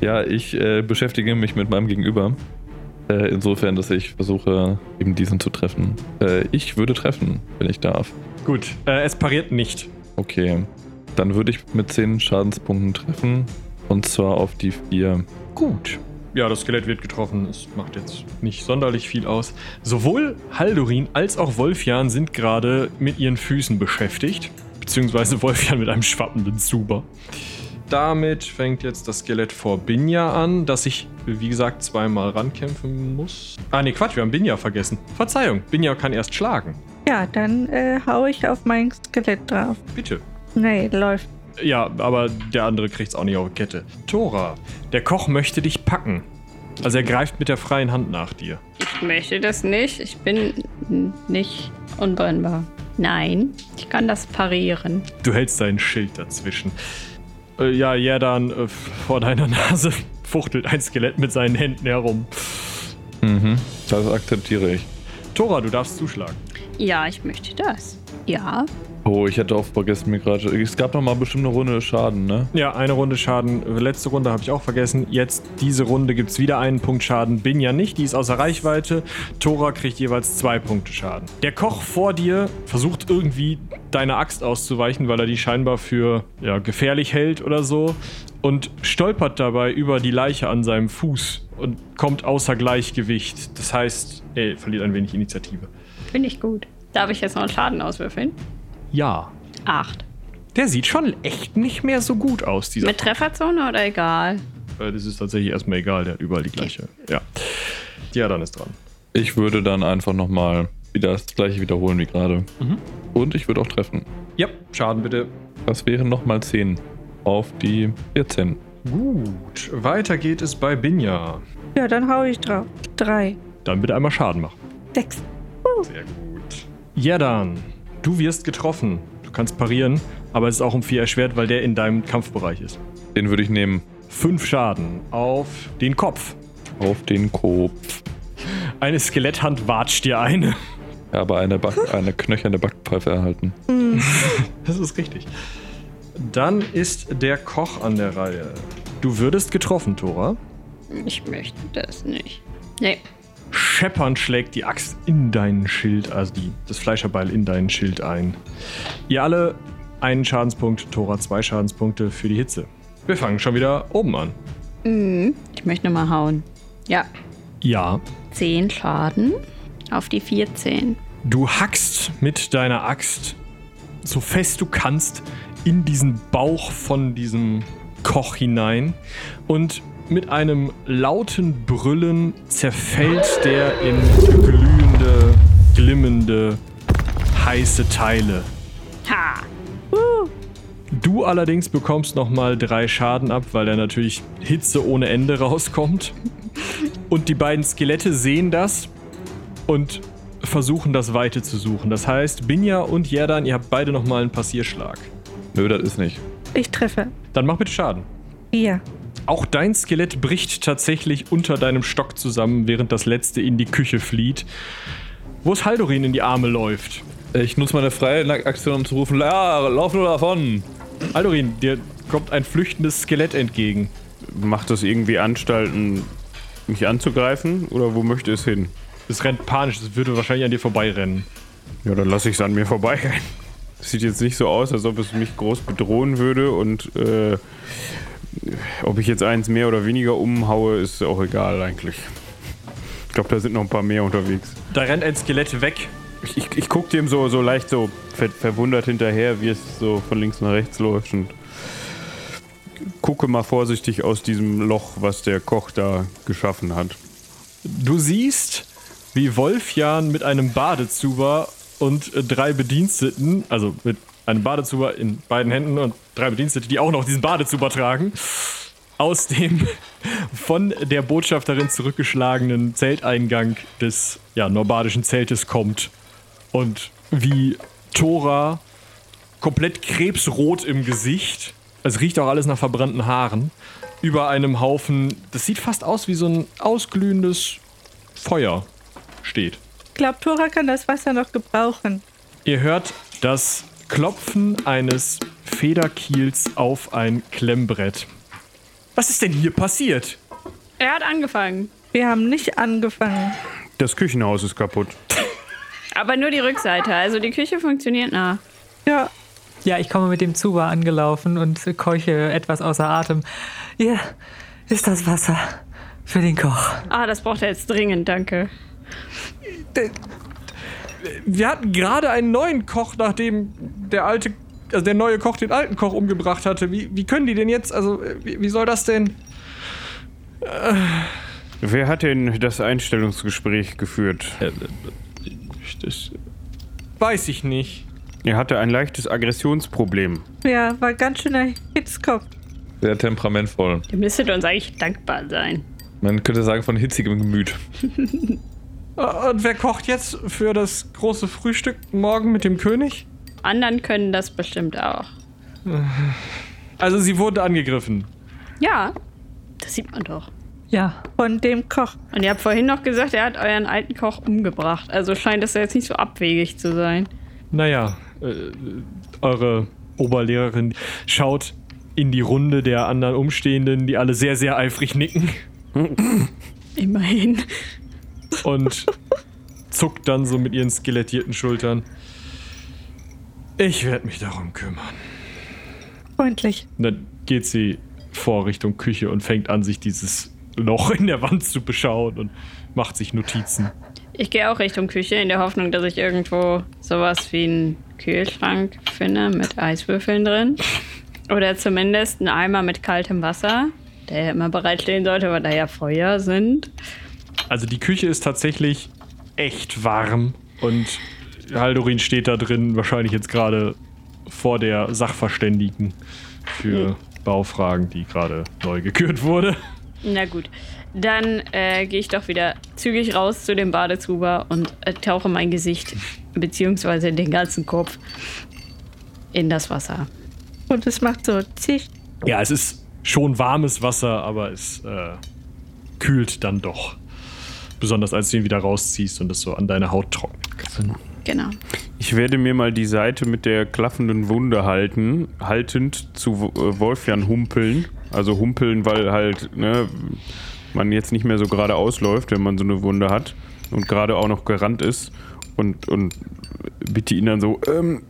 Ja, ich äh, beschäftige mich mit meinem Gegenüber. Äh, insofern, dass ich versuche, eben diesen zu treffen. Äh, ich würde treffen, wenn ich darf. Gut, äh, es pariert nicht. Okay. Dann würde ich mit 10 Schadenspunkten treffen. Und zwar auf die 4. Gut. Ja, das Skelett wird getroffen. Es macht jetzt nicht sonderlich viel aus. Sowohl Haldorin als auch Wolfjan sind gerade mit ihren Füßen beschäftigt. Beziehungsweise Wolfjan mit einem schwappenden Zuber. Damit fängt jetzt das Skelett vor Binja an, das ich, wie gesagt, zweimal rankämpfen muss. Ah, nee, Quatsch, wir haben Binja vergessen. Verzeihung, Binja kann erst schlagen. Ja, dann äh, hau ich auf mein Skelett drauf. Bitte. Nee, läuft. Ja, aber der andere kriegt's auch nicht auf die Kette. Tora, der Koch möchte dich packen. Also er greift mit der freien Hand nach dir. Ich möchte das nicht. Ich bin nicht unbrennbar. Nein, ich kann das parieren. Du hältst dein Schild dazwischen. Äh, ja, Jerdan, äh, vor deiner Nase fuchtelt ein Skelett mit seinen Händen herum. Mhm. Das akzeptiere ich. Tora, du darfst zuschlagen. Ja, ich möchte das. Ja. Oh, ich hatte auch vergessen mir gerade. Es gab noch mal bestimmt eine Runde Schaden, ne? Ja, eine Runde Schaden. Letzte Runde habe ich auch vergessen. Jetzt diese Runde gibt's wieder einen Punkt Schaden. Binja nicht, die ist außer Reichweite. Tora kriegt jeweils zwei Punkte Schaden. Der Koch vor dir versucht irgendwie deine Axt auszuweichen, weil er die scheinbar für ja, gefährlich hält oder so. Und stolpert dabei über die Leiche an seinem Fuß und kommt außer Gleichgewicht. Das heißt, er verliert ein wenig Initiative. Finde ich gut. Darf ich jetzt noch einen Schaden auswürfeln? Ja. Acht. Der sieht schon echt nicht mehr so gut aus, dieser Mit Trefferzone oder egal? Äh, Das ist tatsächlich erstmal egal, der hat überall die gleiche. Ja. Ja, dann ist dran. Ich würde dann einfach noch mal wieder das gleiche wiederholen wie gerade. Und ich würde auch treffen. Ja, Schaden bitte. Das wären noch mal 10 auf die 14. Gut, weiter geht es bei Binja. Ja, dann hau ich drauf. Drei. Dann bitte einmal Schaden machen. Sechs. Sehr gut. Jedan, du wirst getroffen. Du kannst parieren, aber es ist auch um vier erschwert, weil der in deinem Kampfbereich ist. Den würde ich nehmen. Fünf Schaden auf den Kopf. Auf den Kopf. Eine Skeletthand watscht dir eine. Ja, aber eine, Back eine knöcherne Backpfeife erhalten. Das ist richtig. Dann ist der Koch an der Reihe. Du würdest getroffen, Tora. Ich möchte das nicht. Nee. Scheppernd schlägt die Axt in deinen Schild, also die, das Fleischerbeil in deinen Schild ein. Ihr alle einen Schadenspunkt, Tora zwei Schadenspunkte für die Hitze. Wir fangen schon wieder oben an. Mhm. Ich möchte nochmal hauen. Ja. Ja, 10 Schaden auf die 14. du hackst mit deiner Axt so fest du kannst in diesen Bauch von diesem Koch hinein und mit einem lauten Brüllen zerfällt der in glühende, glimmende, heiße Teile. Ha! Du allerdings bekommst nochmal drei Schaden ab, weil da natürlich Hitze ohne Ende rauskommt. Und die beiden Skelette sehen das und versuchen das Weite zu suchen. Das heißt, Binja und Jerdan, ihr habt beide nochmal einen Passierschlag. Nö, das ist nicht. Ich treffe. Dann mach bitte Schaden. Vier. Auch dein Skelett bricht tatsächlich unter deinem Stock zusammen, während das letzte in die Küche flieht, wo es Haldorin in die Arme läuft. Ich nutze meine freie Aktion, um zu rufen: Ja, lauf nur davon! Haldorin, dir kommt ein flüchtendes Skelett entgegen. Macht das irgendwie Anstalten, mich anzugreifen? Oder wo möchte es hin? Es rennt panisch, es würde wahrscheinlich an dir vorbeirennen. Ja, dann lasse ich es an mir vorbei. Das sieht jetzt nicht so aus, als ob es mich groß bedrohen würde und äh, ob ich jetzt eins mehr oder weniger umhaue, ist auch egal eigentlich. Ich glaube, da sind noch ein paar mehr unterwegs. Da rennt ein Skelett weg. Ich, ich, ich gucke dem so, so leicht so ver verwundert hinterher, wie es so von links nach rechts läuft und gucke mal vorsichtig aus diesem Loch, was der Koch da geschaffen hat. Du siehst, wie Wolfjan mit einem Badezuber und äh, drei Bediensteten, also mit einem Badezuber in beiden Händen und drei Bedienstete, die auch noch diesen Badezuber tragen, aus dem von der Botschafterin zurückgeschlagenen Zelteingang des ja, norbadischen Zeltes kommt. Und wie Tora komplett krebsrot im Gesicht. Es riecht auch alles nach verbrannten Haaren. Über einem Haufen, das sieht fast aus wie so ein ausglühendes Feuer steht. Ich glaube, Tora kann das Wasser noch gebrauchen. Ihr hört das Klopfen eines Federkiels auf ein Klemmbrett. Was ist denn hier passiert? Er hat angefangen. Wir haben nicht angefangen. Das Küchenhaus ist kaputt. Aber nur die Rückseite. Also die Küche funktioniert nach. Ja, Ja, ich komme mit dem Zuba angelaufen und keuche etwas außer Atem. Hier ist das Wasser für den Koch. Ah, das braucht er jetzt dringend, danke. Wir hatten gerade einen neuen Koch, nachdem der alte, also der neue Koch den alten Koch umgebracht hatte. Wie, wie können die denn jetzt, also äh, wie, wie soll das denn? Wer hat denn das Einstellungsgespräch geführt? Äh, das, Weiß ich nicht. Er hatte ein leichtes Aggressionsproblem. ja, war ganz schöner Hitzkopf. sehr temperamentvoll. Ihr müsstet uns eigentlich dankbar sein. Man könnte sagen, von hitzigem Gemüt. Und wer kocht jetzt für das große Frühstück morgen mit dem König? Anderen können das bestimmt auch. Also sie wurde angegriffen. Ja, das sieht man doch. Ja, Von dem Koch. Und ihr habt vorhin noch gesagt, er hat euren alten Koch umgebracht. Also scheint es ja jetzt nicht so abwegig zu sein. Naja, äh, eure Oberlehrerin schaut in die Runde der anderen Umstehenden, die alle sehr, sehr eifrig nicken Immerhin. Und zuckt dann so mit ihren skelettierten Schultern. Ich werde mich darum kümmern. Freundlich. Und dann geht sie vor Richtung Küche und fängt an, sich dieses Loch in der Wand zu beschauen und macht sich Notizen. Ich gehe auch Richtung Küche in der Hoffnung, dass ich irgendwo sowas wie einen Kühlschrank finde mit Eiswürfeln drin. Oder zumindest einen Eimer mit kaltem Wasser, der ja immer bereitstehen sollte, weil da ja Feuer sind. Also die Küche ist tatsächlich echt warm und Haldorin steht da drin, wahrscheinlich jetzt gerade vor der Sachverständigen für Baufragen, die gerade neu gekürt wurde. Na gut, dann äh, gehe ich doch wieder zügig raus zu dem Badezuber und äh, tauche mein Gesicht beziehungsweise den ganzen Kopf in das Wasser. Und es macht so zisch. Ja, es ist schon warmes Wasser, aber es äh, kühlt dann doch. Besonders als du ihn wieder rausziehst und es so an deine Haut trocknet. Genau. Ich werde mir mal die Seite mit der klaffenden Wunde halten, haltend zu äh, Wolfjan humpeln. Also humpeln, weil halt, ne, man jetzt nicht mehr so gerade ausläuft, wenn man so eine Wunde hat und gerade auch noch gerannt ist. Und, und bitte ihn dann so, ähm,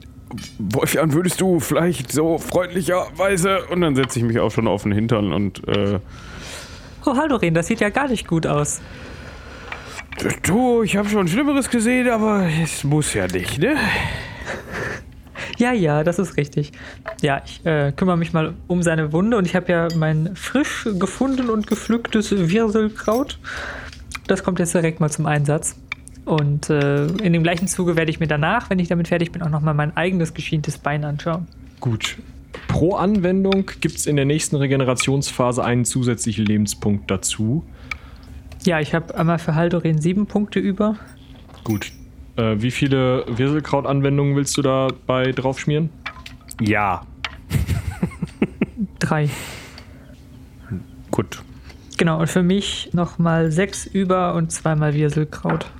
Wolfjan, würdest du vielleicht so freundlicherweise. Und dann setze ich mich auch schon auf den Hintern und, äh, Oh, Haldorin, das sieht ja gar nicht gut aus. Du, ich habe schon Schlimmeres gesehen, aber es muss ja nicht, ne? Ja, ja, das ist richtig. Ja, ich äh, kümmere mich mal um seine Wunde und ich habe ja mein frisch gefunden und gepflücktes Wirselkraut. Das kommt jetzt direkt mal zum Einsatz. Und äh, in dem gleichen Zuge werde ich mir danach, wenn ich damit fertig bin, auch nochmal mein eigenes geschientes Bein anschauen. Gut. Pro Anwendung gibt es in der nächsten Regenerationsphase einen zusätzlichen Lebenspunkt dazu. Ja, ich habe einmal für Haldorin sieben Punkte über. Gut. Äh, wie viele Wirselkraut-Anwendungen willst du dabei draufschmieren? Ja. Drei. Gut. Genau, und für mich nochmal sechs über und zweimal Wirselkraut.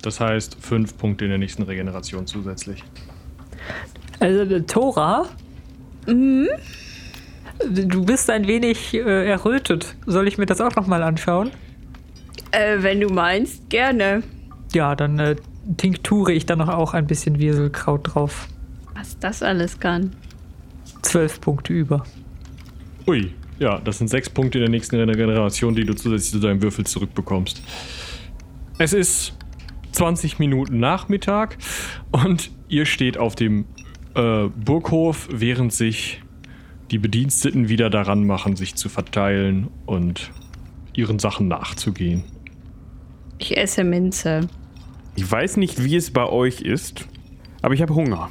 Das heißt, fünf Punkte in der nächsten Regeneration zusätzlich. Also, äh, Tora? Du bist ein wenig äh, errötet. Soll ich mir das auch nochmal anschauen? Äh, wenn du meinst, gerne. Ja, dann äh, tinkture ich da noch auch ein bisschen Wirselkraut drauf. Was das alles kann. Zwölf Punkte über. Ui, ja, das sind sechs Punkte in der nächsten Regeneration, die du zusätzlich zu deinem Würfel zurückbekommst. Es ist 20 Minuten Nachmittag und ihr steht auf dem äh, Burghof, während sich die Bediensteten wieder daran machen, sich zu verteilen und ihren Sachen nachzugehen. Ich esse Minze. Ich weiß nicht, wie es bei euch ist, aber ich habe Hunger.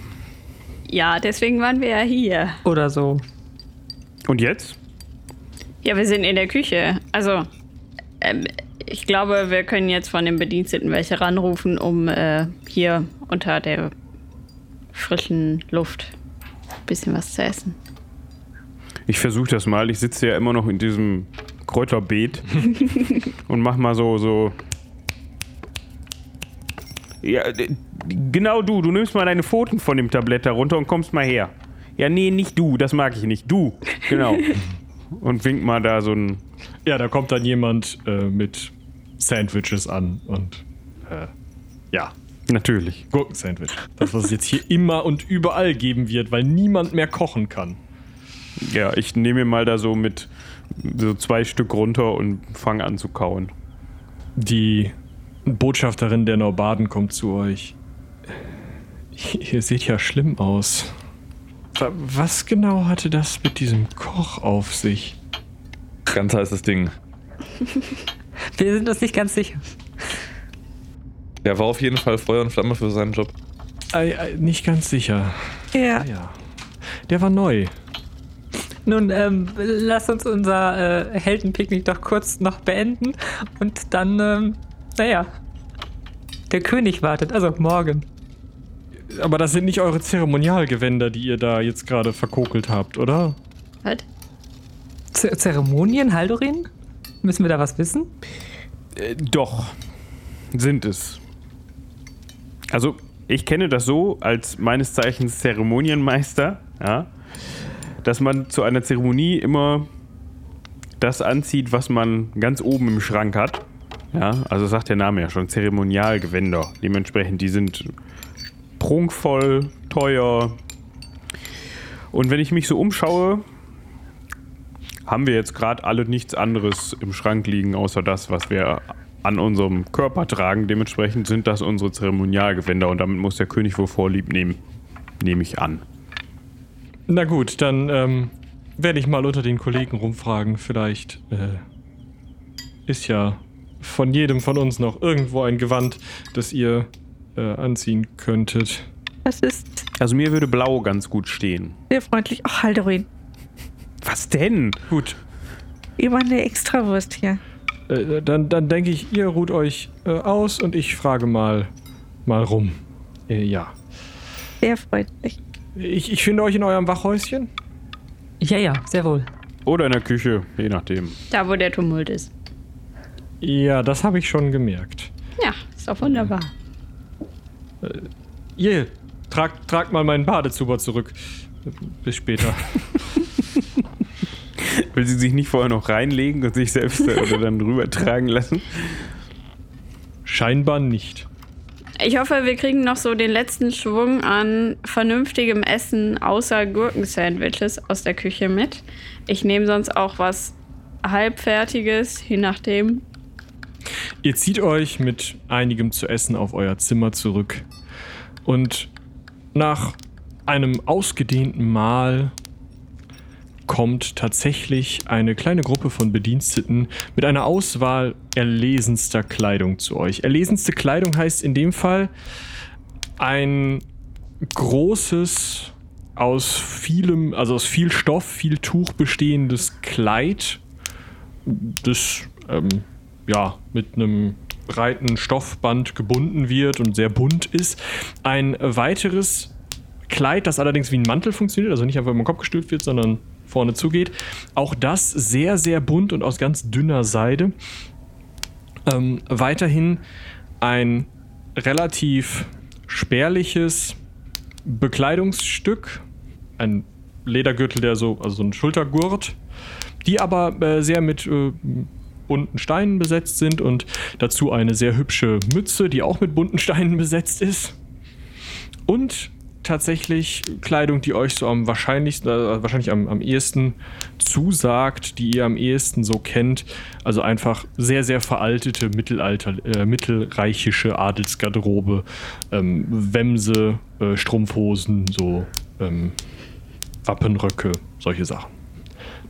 Ja, deswegen waren wir ja hier. Oder so. Und jetzt? Ja, wir sind in der Küche. Also, ähm, ich glaube, wir können jetzt von den Bediensteten welche ranrufen, um äh, hier unter der frischen Luft bisschen was zu essen. Ich versuche das mal. Ich sitze ja immer noch in diesem Kräuterbeet und mach mal so, so. Ja, genau du. Du nimmst mal deine Pfoten von dem Tablett herunter und kommst mal her. Ja, nee, nicht du. Das mag ich nicht. Du. Genau. und wink mal da so ein. Ja, da kommt dann jemand äh, mit Sandwiches an und äh, ja, Natürlich. Gurkensandwich. Das, was es jetzt hier immer und überall geben wird, weil niemand mehr kochen kann. Ja, ich nehme mir mal da so mit so zwei Stück runter und fange an zu kauen. Die Botschafterin der Norbaden kommt zu euch. Ihr seht ja schlimm aus. Wa- Was genau hatte das mit diesem Koch auf sich? Ganz heißes Ding. Wir sind uns nicht ganz sicher. Er war auf jeden Fall Feuer und Flamme für seinen Job. Ei, ei, nicht ganz sicher. Ja, Ja. Der war neu. Nun, ähm, lass uns unser äh, Heldenpicknick doch kurz noch beenden und dann, ähm, naja, der König wartet, also morgen. Aber das sind nicht eure Zeremonialgewänder, die ihr da jetzt gerade verkokelt habt, oder? Was? Z Zeremonien, Haldorin? Müssen wir da was wissen? Äh, doch, sind es. Also, ich kenne das so als meines Zeichens Zeremonienmeister, ja, dass man zu einer Zeremonie immer das anzieht, was man ganz oben im Schrank hat. Ja, also sagt der Name ja schon, Zeremonialgewänder. Dementsprechend, die sind prunkvoll, teuer. Und wenn ich mich so umschaue, haben wir jetzt gerade alle nichts anderes im Schrank liegen, außer das, was wir an unserem Körper tragen. Dementsprechend sind das unsere Zeremonialgewänder und damit muss der König wohl Vorlieb nehmen. Nehme ich an. Na gut, dann ähm, werde ich mal unter den Kollegen rumfragen. Vielleicht äh, ist ja von jedem von uns noch irgendwo ein Gewand, das ihr äh, anziehen könntet. das ist Also mir würde blau ganz gut stehen. sehr freundlich. Ach, Haldorin, Was denn? Gut, immer eine Extrawurst hier. äh, dann, dann denke ich, ihr ruht euch äh, aus und ich frage mal, mal rum. Äh, ja. Sehr freundlich. Ich, ich finde euch in eurem Wachhäuschen. Ja, ja, sehr wohl. Oder in der Küche, je nachdem. Da, wo der Tumult ist. Ja, das habe ich schon gemerkt. Ja, ist doch wunderbar. Ihr, tragt, tragt mal meinen Badezuber zurück. Bis später. Will sie sich nicht vorher noch reinlegen und sich selbst da- oder dann drüber tragen lassen? Scheinbar nicht. Ich hoffe, wir kriegen noch so den letzten Schwung an vernünftigem Essen außer Gurkensandwiches aus der Küche mit. Ich nehme sonst auch was halbfertiges, je nachdem. Ihr zieht euch mit einigem zu essen auf euer Zimmer zurück. Und nach einem ausgedehnten Mahl kommt tatsächlich eine kleine Gruppe von Bediensteten mit einer Auswahl erlesenster Kleidung zu euch. Erlesenste Kleidung heißt in dem Fall ein großes, aus vielem, also aus viel Stoff, viel Tuch bestehendes Kleid, das ähm, ja mit einem breiten Stoffband gebunden wird und sehr bunt ist. Ein weiteres Kleid, das allerdings wie ein Mantel funktioniert, also nicht einfach über den Kopf gestülpt wird, sondern vorne zugeht. Auch das sehr, sehr bunt und aus ganz dünner Seide. Ähm, weiterhin ein relativ spärliches Bekleidungsstück, ein Ledergürtel, der so, also so ein Schultergurt, die aber äh, sehr mit äh, bunten Steinen besetzt sind und dazu eine sehr hübsche Mütze, die auch mit bunten Steinen besetzt ist. Und tatsächlich Kleidung, die euch so am wahrscheinlichsten, äh, wahrscheinlich am, am ehesten zusagt, die ihr am ehesten so kennt. Also einfach sehr, sehr veraltete Mittelalter, äh, mittelreichische Adelsgarderobe, ähm, Wemse, äh, Strumpfhosen, so ähm, Wappenröcke, solche Sachen.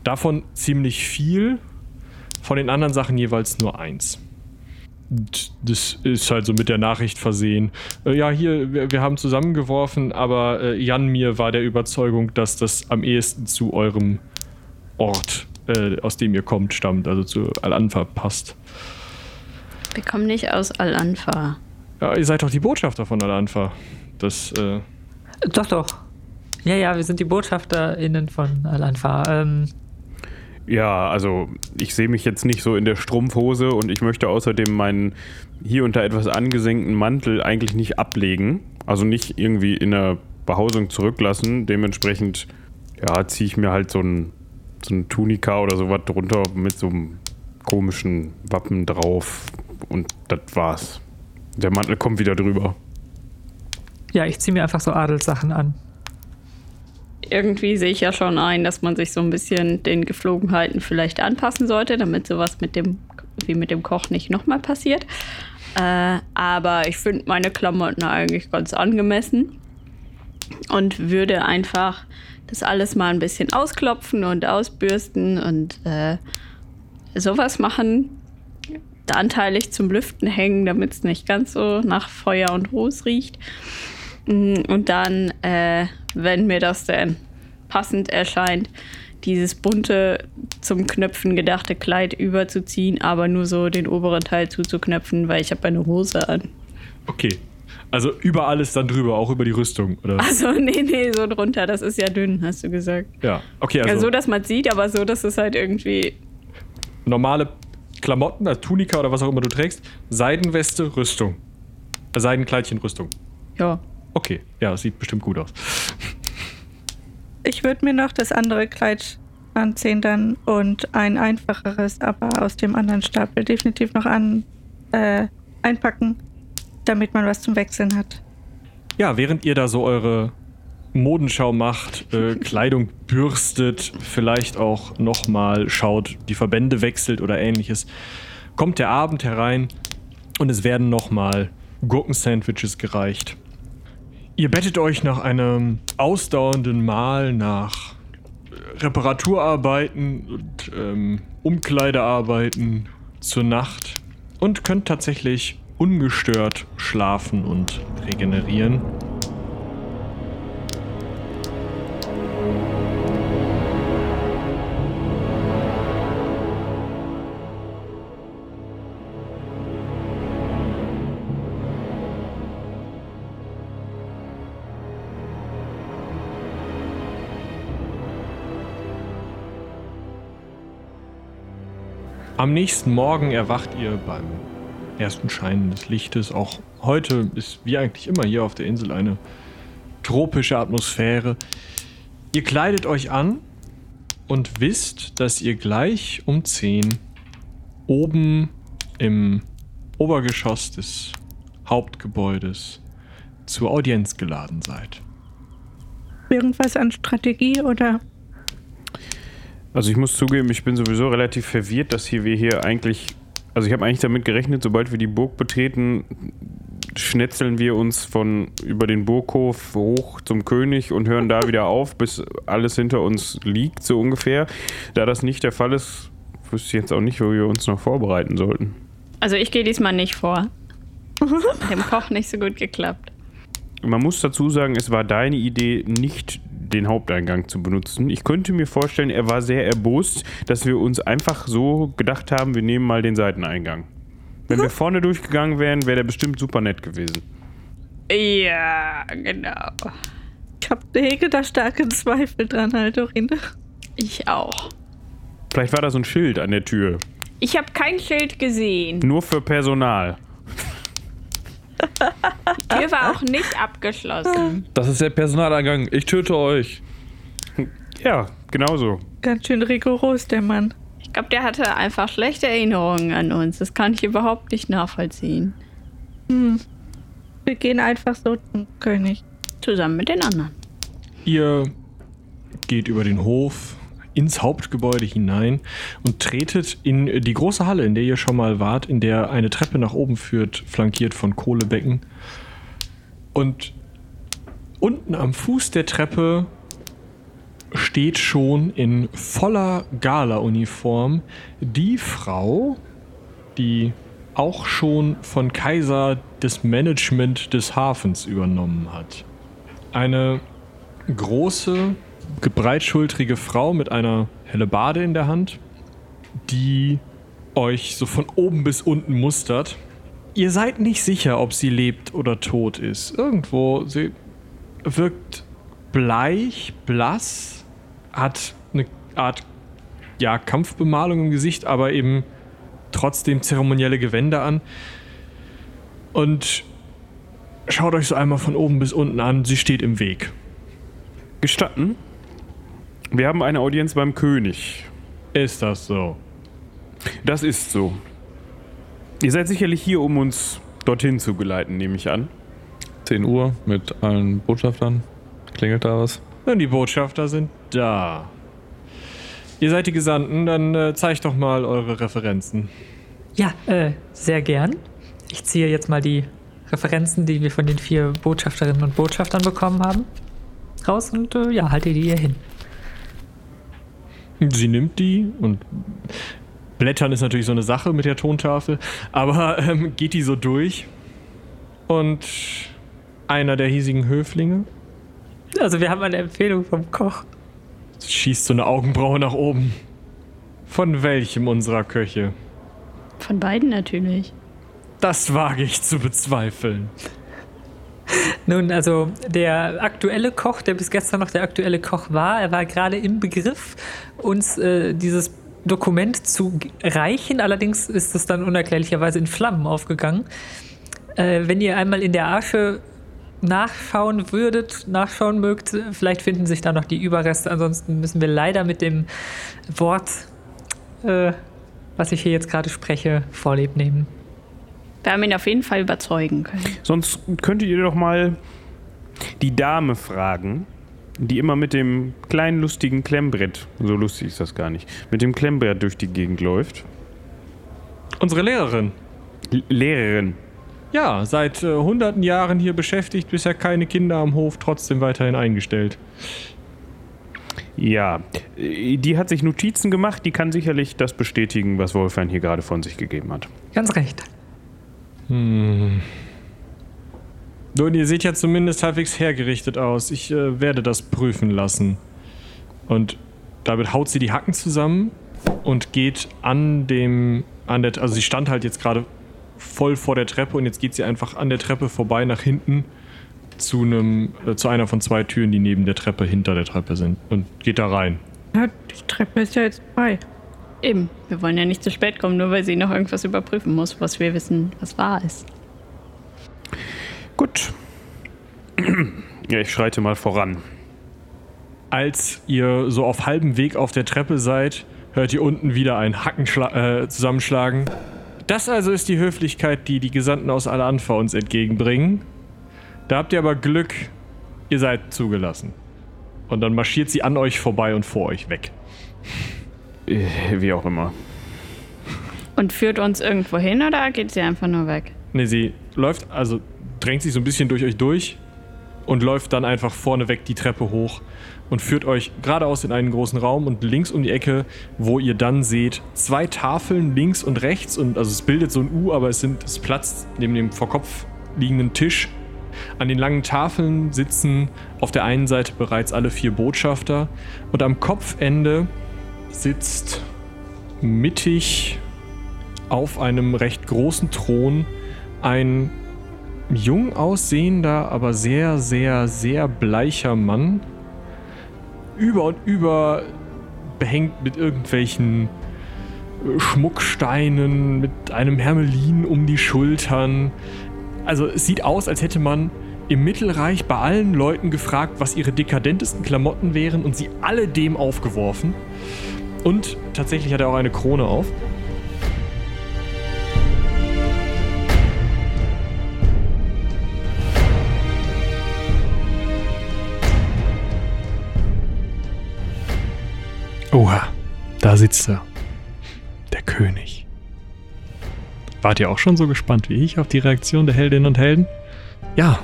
Davon ziemlich viel, von den anderen Sachen jeweils nur eins. Das ist halt so mit der Nachricht versehen. Äh, ja, hier, wir, wir haben zusammengeworfen, aber äh, Jan mir war der Überzeugung, dass das am ehesten zu eurem Ort, äh, aus dem ihr kommt, stammt, also zu Al-Anfa passt. Wir kommen nicht aus Al-Anfa. Ja, ihr seid doch die Botschafter von Al-Anfa. Das, äh, Doch, doch. Ja, ja, wir sind die BotschafterInnen von Al-Anfa. Ähm, Ja, also ich sehe mich jetzt nicht so in der Strumpfhose und ich möchte außerdem meinen hier da etwas angesenkten Mantel eigentlich nicht ablegen. Also nicht irgendwie in der Behausung zurücklassen. Dementsprechend, ja, ziehe ich mir halt so ein, so ein Tunika oder sowas drunter mit so einem komischen Wappen drauf und das war's. Der Mantel kommt wieder drüber. ja, ich ziehe mir einfach so Adelssachen an. Irgendwie sehe ich ja schon ein, dass man sich so ein bisschen den Geflogenheiten vielleicht anpassen sollte, damit sowas mit dem, wie mit dem Koch nicht nochmal passiert. Äh, aber ich finde meine Klamotten eigentlich ganz angemessen und würde einfach das alles mal ein bisschen ausklopfen und ausbürsten und äh, sowas machen. Anteilig zum Lüften hängen, damit es nicht ganz so nach Feuer und Ruß riecht. Mm, Und dann, äh, wenn mir das denn passend erscheint, dieses bunte zum Knöpfen gedachte Kleid überzuziehen, aber nur so den oberen Teil zuzuknöpfen, weil ich habe eine Hose an. Okay. Also über alles dann drüber, auch über die Rüstung, oder? Also nee, nee, so drunter, das ist ja dünn, hast du gesagt. Ja. Okay, Also, also so, dass man sieht, aber so, dass es halt irgendwie normale Klamotten, also Tunika oder was auch immer du trägst, Seidenweste, Rüstung. Äh, Seidenkleidchen, Rüstung. ja, Okay, ja, sieht bestimmt gut aus. Ich würde mir noch das andere Kleid anziehen dann und ein einfacheres, aber aus dem anderen Stapel definitiv noch an, äh, einpacken, damit man was zum Wechseln hat. Ja, während ihr da so eure Modenschau macht, äh, Kleidung bürstet, vielleicht auch nochmal schaut, die Verbände wechselt oder ähnliches, kommt der Abend herein und es werden nochmal Gurkensandwiches gereicht. Ihr bettet euch nach einem ausdauernden Mahl, nach Reparaturarbeiten und ähm, Umkleidearbeiten zur Nacht und könnt tatsächlich ungestört schlafen und regenerieren. Am nächsten Morgen erwacht ihr beim ersten Schein des Lichtes. Auch heute ist wie eigentlich immer hier auf der Insel eine tropische Atmosphäre. Ihr kleidet euch an und wisst, dass ihr gleich um 10 oben im Obergeschoss des Hauptgebäudes zur Audienz geladen seid. Irgendwas an Strategie oder Also ich muss zugeben, ich bin sowieso relativ verwirrt, dass hier wir hier eigentlich, also ich habe eigentlich damit gerechnet, sobald wir die Burg betreten, schnetzeln wir uns von über den Burghof hoch zum König und hören da wieder auf, bis alles hinter uns liegt, so ungefähr. Da das nicht der Fall ist, wüsste ich jetzt auch nicht, wo wir uns noch vorbereiten sollten. Also ich gehe diesmal nicht vor. Hat dem Koch nicht so gut geklappt. Man muss dazu sagen, es war deine Idee, nicht den Haupteingang zu benutzen. Ich könnte mir vorstellen, er war sehr erbost, dass wir uns einfach so gedacht haben, wir nehmen mal den Seiteneingang. Wenn wir vorne durchgegangen wären, wäre der bestimmt super nett gewesen. Ja, genau. ich hab, hege da starke Zweifel dran, Aldorine. Ich auch. Vielleicht war da so ein Schild an der Tür. Ich habe kein Schild gesehen. Nur für Personal. Die Tür war auch nicht abgeschlossen. Das ist der Personaleingang. Ich töte euch. Ja, genauso. Ganz schön rigoros, der Mann. Ich glaube, der hatte einfach schlechte Erinnerungen an uns. Das kann ich überhaupt nicht nachvollziehen. Wir gehen einfach so zum König. Zusammen mit den anderen. Ihr geht über den Hof ins Hauptgebäude hinein und tretet in die große Halle, in der ihr schon mal wart, in der eine Treppe nach oben führt, flankiert von Kohlebecken. Und unten am Fuß der Treppe steht schon in voller Gala-Uniform die Frau, die auch schon von Kaiser das Management des Hafens übernommen hat. Eine große, breitschultrige Frau mit einer Hellebarde in der Hand, die euch so von oben bis unten mustert. Ihr seid nicht sicher, ob sie lebt oder tot ist. Irgendwo, sie wirkt bleich, blass, hat eine Art ja, Kampfbemalung im Gesicht, aber eben trotzdem zeremonielle Gewänder an. Und schaut euch so einmal von oben bis unten an, sie steht im Weg. Gestatten? Wir haben eine Audienz beim König. Ist das so? Das ist so. Ihr seid sicherlich hier, um uns dorthin zu geleiten, nehme ich an. 10 Uhr mit allen Botschaftern. Klingelt da was? Und die Botschafter sind da. Ihr seid die Gesandten, dann äh, zeigt doch mal eure Referenzen. Ja, äh, sehr gern. Ich ziehe jetzt mal die Referenzen, die wir von den vier Botschafterinnen und Botschaftern bekommen haben, raus und äh, ja, halte die hier hin. Sie nimmt die und Blättern ist natürlich so eine Sache mit der Tontafel, aber ähm, geht die so durch und einer der hiesigen Höflinge Also wir haben eine Empfehlung vom Koch. schießt so eine Augenbraue nach oben. Von welchem unserer Köche? Von beiden natürlich. Das wage ich zu bezweifeln. Nun, also der aktuelle Koch, der bis gestern noch der aktuelle Koch war, er war gerade im Begriff, uns äh, dieses Dokument zu reichen. Allerdings ist es dann unerklärlicherweise in Flammen aufgegangen. Äh, wenn ihr einmal in der Asche nachschauen würdet, nachschauen mögt, vielleicht finden sich da noch die Überreste. Ansonsten müssen wir leider mit dem Wort, äh, was ich hier jetzt gerade spreche, Vorlieb nehmen. Wir haben ihn auf jeden Fall überzeugen können. Sonst könntet ihr doch mal die Dame fragen, die immer mit dem kleinen lustigen Klemmbrett, so lustig ist das gar nicht, mit dem Klemmbrett durch die Gegend läuft. Unsere Lehrerin. L Lehrerin. Ja, seit äh, hunderten Jahren hier beschäftigt, bisher keine Kinder am Hof, trotzdem weiterhin eingestellt. Ja, die hat sich Notizen gemacht, die kann sicherlich das bestätigen, was Wolfgang hier gerade von sich gegeben hat. Ganz recht. Nun, ihr seht ja zumindest halbwegs hergerichtet aus. Ich äh, werde das prüfen lassen. Und damit haut sie die Hacken zusammen und geht an dem, an der, also sie stand halt jetzt gerade voll vor der Treppe und jetzt geht sie einfach an der Treppe vorbei nach hinten zu einem, äh, zu einer von zwei Türen, die neben der Treppe hinter der Treppe sind und geht da rein. Ja, die Treppe ist ja jetzt frei. Eben, wir wollen ja nicht zu spät kommen, nur weil sie noch irgendwas überprüfen muss, was wir wissen, was wahr ist. Gut. Ja, ich schreite mal voran. Als ihr so auf halbem Weg auf der Treppe seid, hört ihr unten wieder ein Hacken äh, zusammenschlagen. Das also ist die Höflichkeit, die die Gesandten aus Al-Anfa uns entgegenbringen. Da habt ihr aber Glück, ihr seid zugelassen. Und dann marschiert sie an euch vorbei und vor euch weg. Äh, Wie auch immer. Und führt uns irgendwo hin oder geht sie einfach nur weg? Ne, sie läuft, also drängt sich so ein bisschen durch euch durch und läuft dann einfach vorneweg die Treppe hoch und führt euch geradeaus in einen großen Raum und links um die Ecke, wo ihr dann seht, zwei Tafeln links und rechts und also es bildet so ein U, aber es sind es platzt neben dem vor Kopf liegenden Tisch. An den langen Tafeln sitzen auf der einen Seite bereits alle vier Botschafter und am Kopfende sitzt mittig auf einem recht großen Thron ein jung aussehender, aber sehr, sehr, sehr bleicher Mann. Über und über behängt mit irgendwelchen Schmucksteinen, mit einem Hermelin um die Schultern. Also es sieht aus, als hätte man im Mittelreich bei allen Leuten gefragt, was ihre dekadentesten Klamotten wären und sie alle dem aufgeworfen. Und tatsächlich hat er auch eine Krone auf. Oha, da sitzt er. Der König. Wart ihr auch schon so gespannt wie ich auf die Reaktion der Heldinnen und Helden? Ja,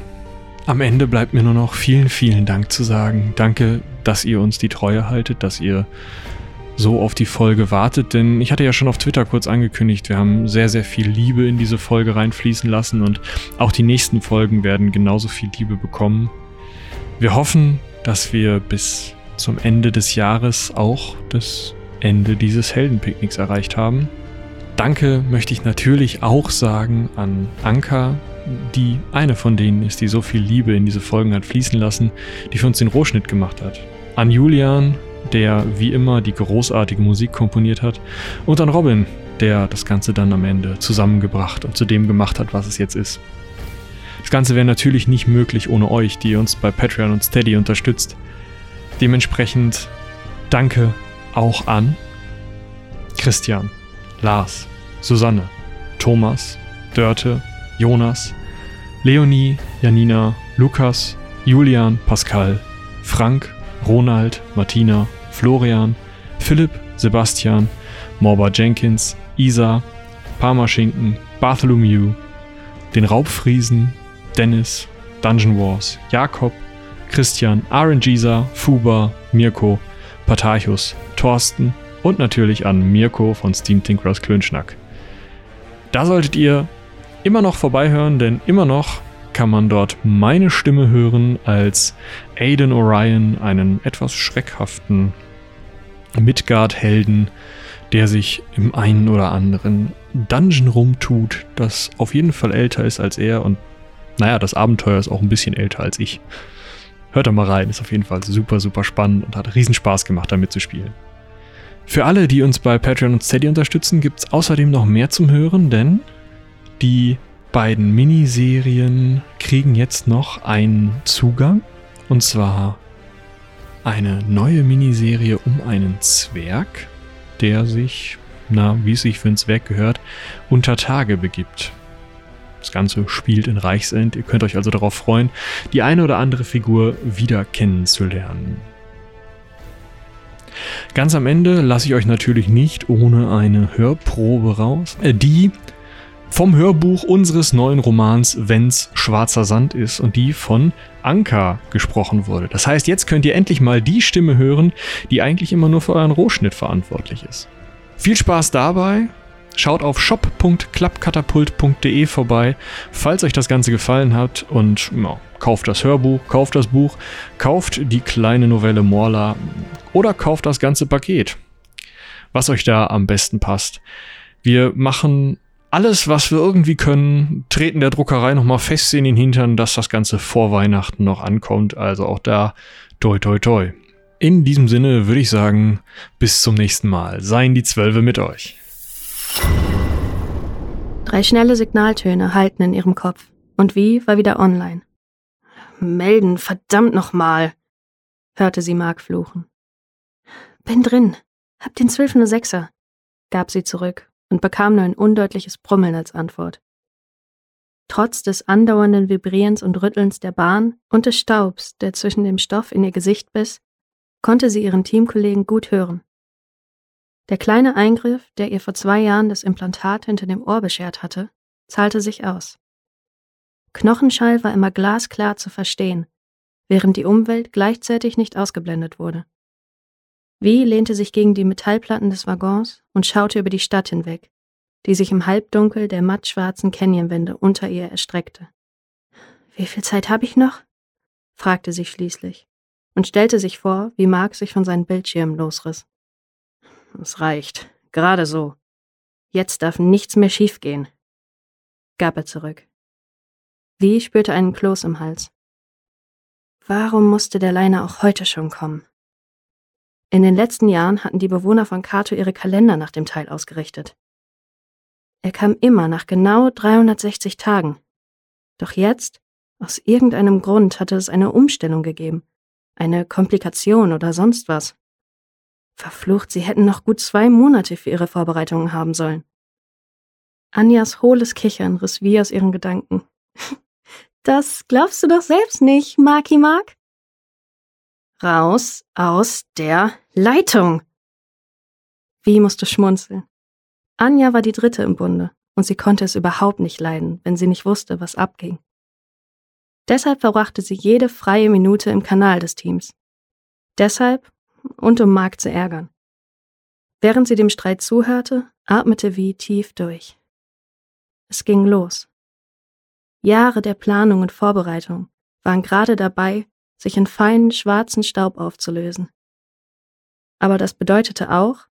am Ende bleibt mir nur noch vielen, vielen Dank zu sagen. Danke, dass ihr uns die Treue haltet, dass ihr so auf die Folge wartet, denn ich hatte ja schon auf Twitter kurz angekündigt, wir haben sehr, sehr viel Liebe in diese Folge reinfließen lassen und auch die nächsten Folgen werden genauso viel Liebe bekommen. Wir hoffen, dass wir bis zum Ende des Jahres auch das Ende dieses Heldenpicknicks erreicht haben. Danke möchte ich natürlich auch sagen an Anka, die eine von denen ist, die so viel Liebe in diese Folgen hat fließen lassen, die für uns den Rohschnitt gemacht hat. An Julian, der wie immer die großartige Musik komponiert hat, und an Robin, der das Ganze dann am Ende zusammengebracht und zu dem gemacht hat, was es jetzt ist. Das Ganze wäre natürlich nicht möglich ohne euch, die uns bei Patreon und Steady unterstützt. Dementsprechend danke auch an Christian, Lars, Susanne, Thomas, Dörte, Jonas, Leonie, Janina, Lukas, Julian, Pascal, Frank, Ronald, Martina, Florian, Philipp, Sebastian, Morba Jenkins, Isa, Parmaschinken, Bartholomew, den Raubfriesen, Dennis, Dungeon Wars, Jakob, Christian, RNGisa, Fuba, Mirko, Patarchus, Thorsten und natürlich an Mirko von Steam Tinkerers Klönschnack. Da solltet ihr immer noch vorbeihören, denn immer noch kann man dort meine Stimme hören als Aiden Orion, einen etwas schreckhaften Midgard-Helden, der sich im einen oder anderen Dungeon rumtut, das auf jeden Fall älter ist als er und naja, das Abenteuer ist auch ein bisschen älter als ich. Hört da mal rein, ist auf jeden Fall super, super spannend und hat riesen Spaß gemacht, damit zu spielen. Für alle, die uns bei Patreon und Steady unterstützen, gibt es außerdem noch mehr zum Hören, denn die beiden Miniserien kriegen jetzt noch einen Zugang. Und zwar eine neue Miniserie um einen Zwerg, der sich, na, wie es sich für einen Zwerg gehört, unter Tage begibt. Das Ganze spielt in Reichsend. Ihr könnt euch also darauf freuen, die eine oder andere Figur wieder kennenzulernen. Ganz am Ende lasse ich euch natürlich nicht ohne eine Hörprobe raus, äh, die vom Hörbuch unseres neuen Romans Wenn's schwarzer Sand ist und die von Anka gesprochen wurde. Das heißt, jetzt könnt ihr endlich mal die Stimme hören, die eigentlich immer nur für euren Rohschnitt verantwortlich ist. Viel Spaß dabei Schaut auf shop.klappkatapult.de vorbei, falls euch das Ganze gefallen hat und ja, kauft das Hörbuch, kauft das Buch, kauft die kleine Novelle Morla oder kauft das ganze Paket. Was euch da am besten passt. Wir machen alles, was wir irgendwie können, treten der Druckerei nochmal fest in den Hintern, dass das Ganze vor Weihnachten noch ankommt. Also auch da, toi toi toi. In diesem Sinne würde ich sagen, bis zum nächsten Mal. Seien die Zwölfe mit euch. Drei schnelle Signaltöne halten in ihrem Kopf. Und wie war wieder online. Melden, verdammt nochmal, hörte sie Mark fluchen. Bin drin. Hab den 1206er, gab sie zurück und bekam nur ein undeutliches Brummeln als Antwort. Trotz des andauernden Vibrierens und Rüttelns der Bahn und des Staubs, der zwischen dem Stoff in ihr Gesicht biss, konnte sie ihren Teamkollegen gut hören. Der kleine Eingriff, der ihr vor zwei Jahren das Implantat hinter dem Ohr beschert hatte, zahlte sich aus. Knochenschall war immer glasklar zu verstehen, während die Umwelt gleichzeitig nicht ausgeblendet wurde. Wie lehnte sich gegen die Metallplatten des Waggons und schaute über die Stadt hinweg, die sich im Halbdunkel der mattschwarzen Canyonwände unter ihr erstreckte. Wie viel Zeit habe ich noch? fragte sie schließlich und stellte sich vor, wie Mark sich von seinen Bildschirmen losriss. Es reicht. Gerade so. Jetzt darf nichts mehr schiefgehen, gab er zurück. Wie spürte einen Kloß im Hals. Warum musste der Leiner auch heute schon kommen? In den letzten Jahren hatten die Bewohner von Kato ihre Kalender nach dem Teil ausgerichtet. Er kam immer nach genau 360 Tagen. Doch jetzt, aus irgendeinem Grund, hatte es eine Umstellung gegeben, eine Komplikation oder sonst was. Verflucht, sie hätten noch gut zwei Monate für ihre Vorbereitungen haben sollen. Anjas hohles Kichern riss wie aus ihren Gedanken. Das glaubst du doch selbst nicht, Marky Mark. Raus aus der Leitung. Wie musste schmunzeln. Anja war die Dritte im Bunde und sie konnte es überhaupt nicht leiden, wenn sie nicht wusste, was abging. Deshalb verbrachte sie jede freie Minute im Kanal des Teams. Deshalb und um Mark zu ärgern. Während sie dem Streit zuhörte, atmete wie tief durch. Es ging los. Jahre der Planung und Vorbereitung waren gerade dabei, sich in feinen schwarzen Staub aufzulösen. Aber das bedeutete auch,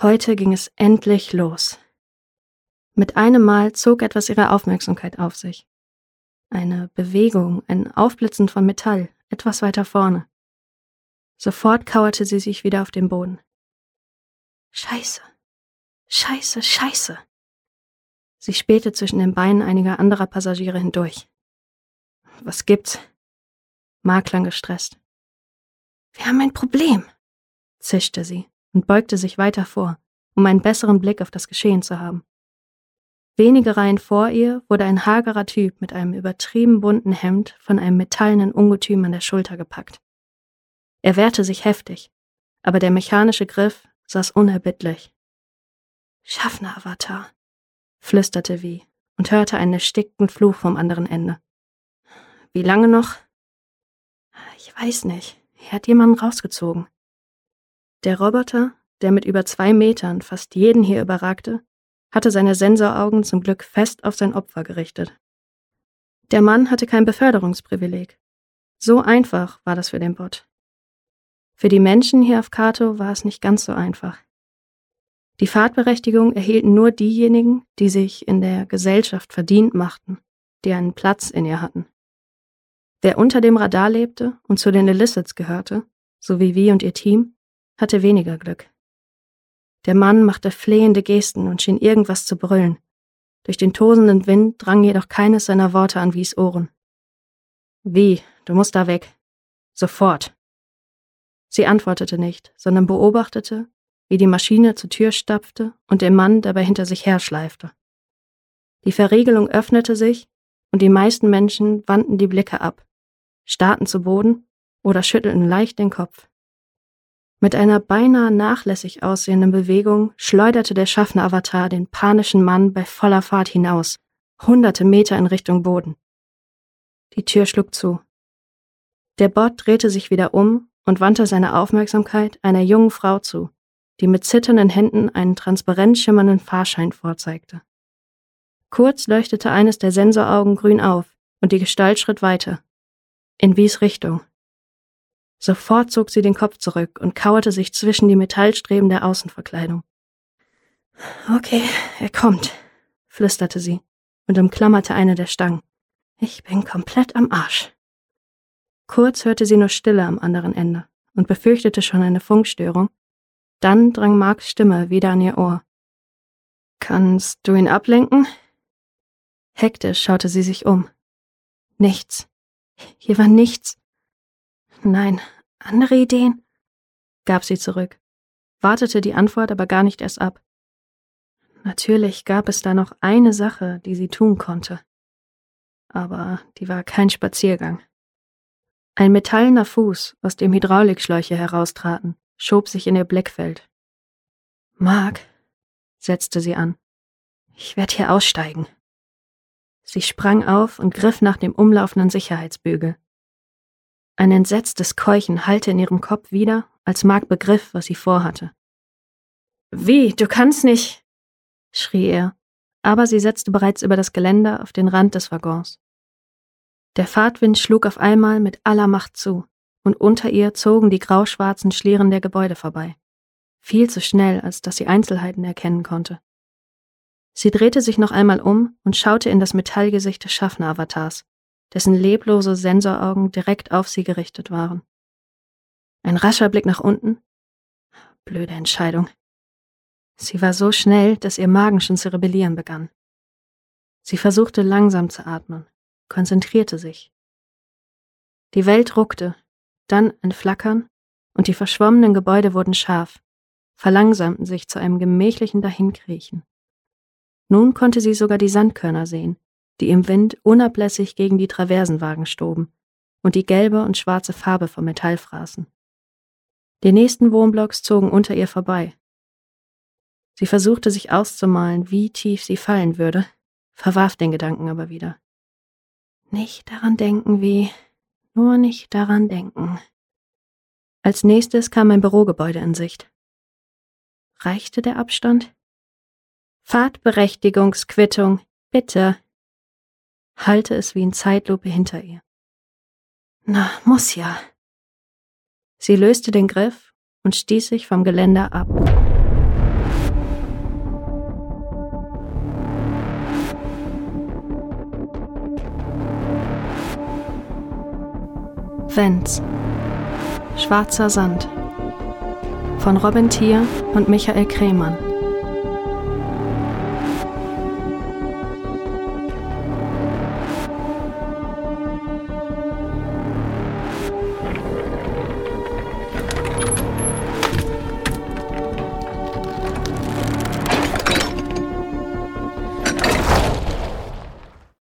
heute ging es endlich los. Mit einem Mal zog etwas ihre Aufmerksamkeit auf sich. Eine Bewegung, ein Aufblitzen von Metall, etwas weiter vorne. Sofort kauerte sie sich wieder auf den Boden. Scheiße. Scheiße, scheiße. Sie spähte zwischen den Beinen einiger anderer Passagiere hindurch. Was gibt's? Klang gestresst. Wir haben ein Problem, zischte sie und beugte sich weiter vor, um einen besseren Blick auf das Geschehen zu haben. Wenige Reihen vor ihr wurde ein hagerer Typ mit einem übertrieben bunten Hemd von einem metallenen Ungetüm an der Schulter gepackt. Er wehrte sich heftig, aber der mechanische Griff saß unerbittlich. Schaffner-Avatar, flüsterte Wie und hörte einen erstickten Fluch vom anderen Ende. Wie lange noch? Ich weiß nicht. Er hat jemanden rausgezogen. Der Roboter, der mit über zwei Metern fast jeden hier überragte, hatte seine Sensoraugen zum Glück fest auf sein Opfer gerichtet. Der Mann hatte kein Beförderungsprivileg. So einfach war das für den Bot. Für die Menschen hier auf Kato war es nicht ganz so einfach. Die Fahrtberechtigung erhielten nur diejenigen, die sich in der Gesellschaft verdient machten, die einen Platz in ihr hatten. Wer unter dem Radar lebte und zu den Illicits gehörte, so wie wir und ihr Team, hatte weniger Glück. Der Mann machte flehende Gesten und schien irgendwas zu brüllen. Durch den tosenden Wind drang jedoch keines seiner Worte an Wies Ohren. Wie, du musst da weg. Sofort. Sie antwortete nicht, sondern beobachtete, wie die Maschine zur Tür stapfte und der Mann dabei hinter sich herschleifte. Die Verriegelung öffnete sich und die meisten Menschen wandten die Blicke ab, starrten zu Boden oder schüttelten leicht den Kopf. Mit einer beinahe nachlässig aussehenden Bewegung schleuderte der Schaffner-Avatar den panischen Mann bei voller Fahrt hinaus, hunderte Meter in Richtung Boden. Die Tür schlug zu. Der Bot drehte sich wieder um und wandte seine Aufmerksamkeit einer jungen Frau zu, die mit zitternden Händen einen transparent schimmernden Fahrschein vorzeigte. Kurz leuchtete eines der Sensoraugen grün auf und die Gestalt schritt weiter. In Wies Richtung. Sofort zog sie den Kopf zurück und kauerte sich zwischen die Metallstreben der Außenverkleidung. Okay, er kommt, flüsterte sie und umklammerte eine der Stangen. Ich bin komplett am Arsch. Kurz hörte sie nur Stille am anderen Ende und befürchtete schon eine Funkstörung. Dann drang Marks Stimme wieder an ihr Ohr. Kannst du ihn ablenken? Hektisch schaute sie sich um. Nichts. Hier war nichts. Nein, andere Ideen? gab sie zurück, wartete die Antwort aber gar nicht erst ab. Natürlich gab es da noch eine Sache, die sie tun konnte. Aber die war kein Spaziergang. Ein metallener Fuß, aus dem Hydraulikschläuche heraustraten, schob sich in ihr Blickfeld. Mark, setzte sie an. Ich werde hier aussteigen. Sie sprang auf und griff nach dem umlaufenden Sicherheitsbügel. Ein entsetztes Keuchen hallte in ihrem Kopf wieder, als Mark begriff, was sie vorhatte. Wie, du kannst nicht, schrie er, aber sie setzte bereits über das Geländer auf den Rand des Waggons. Der Fahrtwind schlug auf einmal mit aller Macht zu, und unter ihr zogen die grauschwarzen Schlieren der Gebäude vorbei. Viel zu schnell, als dass sie Einzelheiten erkennen konnte. Sie drehte sich noch einmal um und schaute in das Metallgesicht des Schaffner-Avatars, dessen leblose Sensoraugen direkt auf sie gerichtet waren. Ein rascher Blick nach unten. Blöde Entscheidung. Sie war so schnell, dass ihr Magen schon zu rebellieren begann. Sie versuchte langsam zu atmen, konzentrierte sich. Die Welt ruckte, dann ein Flackern, und die verschwommenen Gebäude wurden scharf, verlangsamten sich zu einem gemächlichen Dahinkriechen. Nun konnte sie sogar die Sandkörner sehen, die im Wind unablässig gegen die Traversenwagen stoben und die gelbe und schwarze Farbe vom Metall fraßen. Die nächsten Wohnblocks zogen unter ihr vorbei. Sie versuchte sich auszumalen, wie tief sie fallen würde, verwarf den Gedanken aber wieder. Nicht daran denken, wie, nur nicht daran denken. Als nächstes kam ein Bürogebäude in Sicht. Reichte der Abstand? Fahrtberechtigungsquittung, bitte. Halte es wie in Zeitlupe hinter ihr. Na, muss ja. Sie löste den Griff und stieß sich vom Geländer ab. Vents. Schwarzer Sand. Von Robin Thier und Michael Krämann.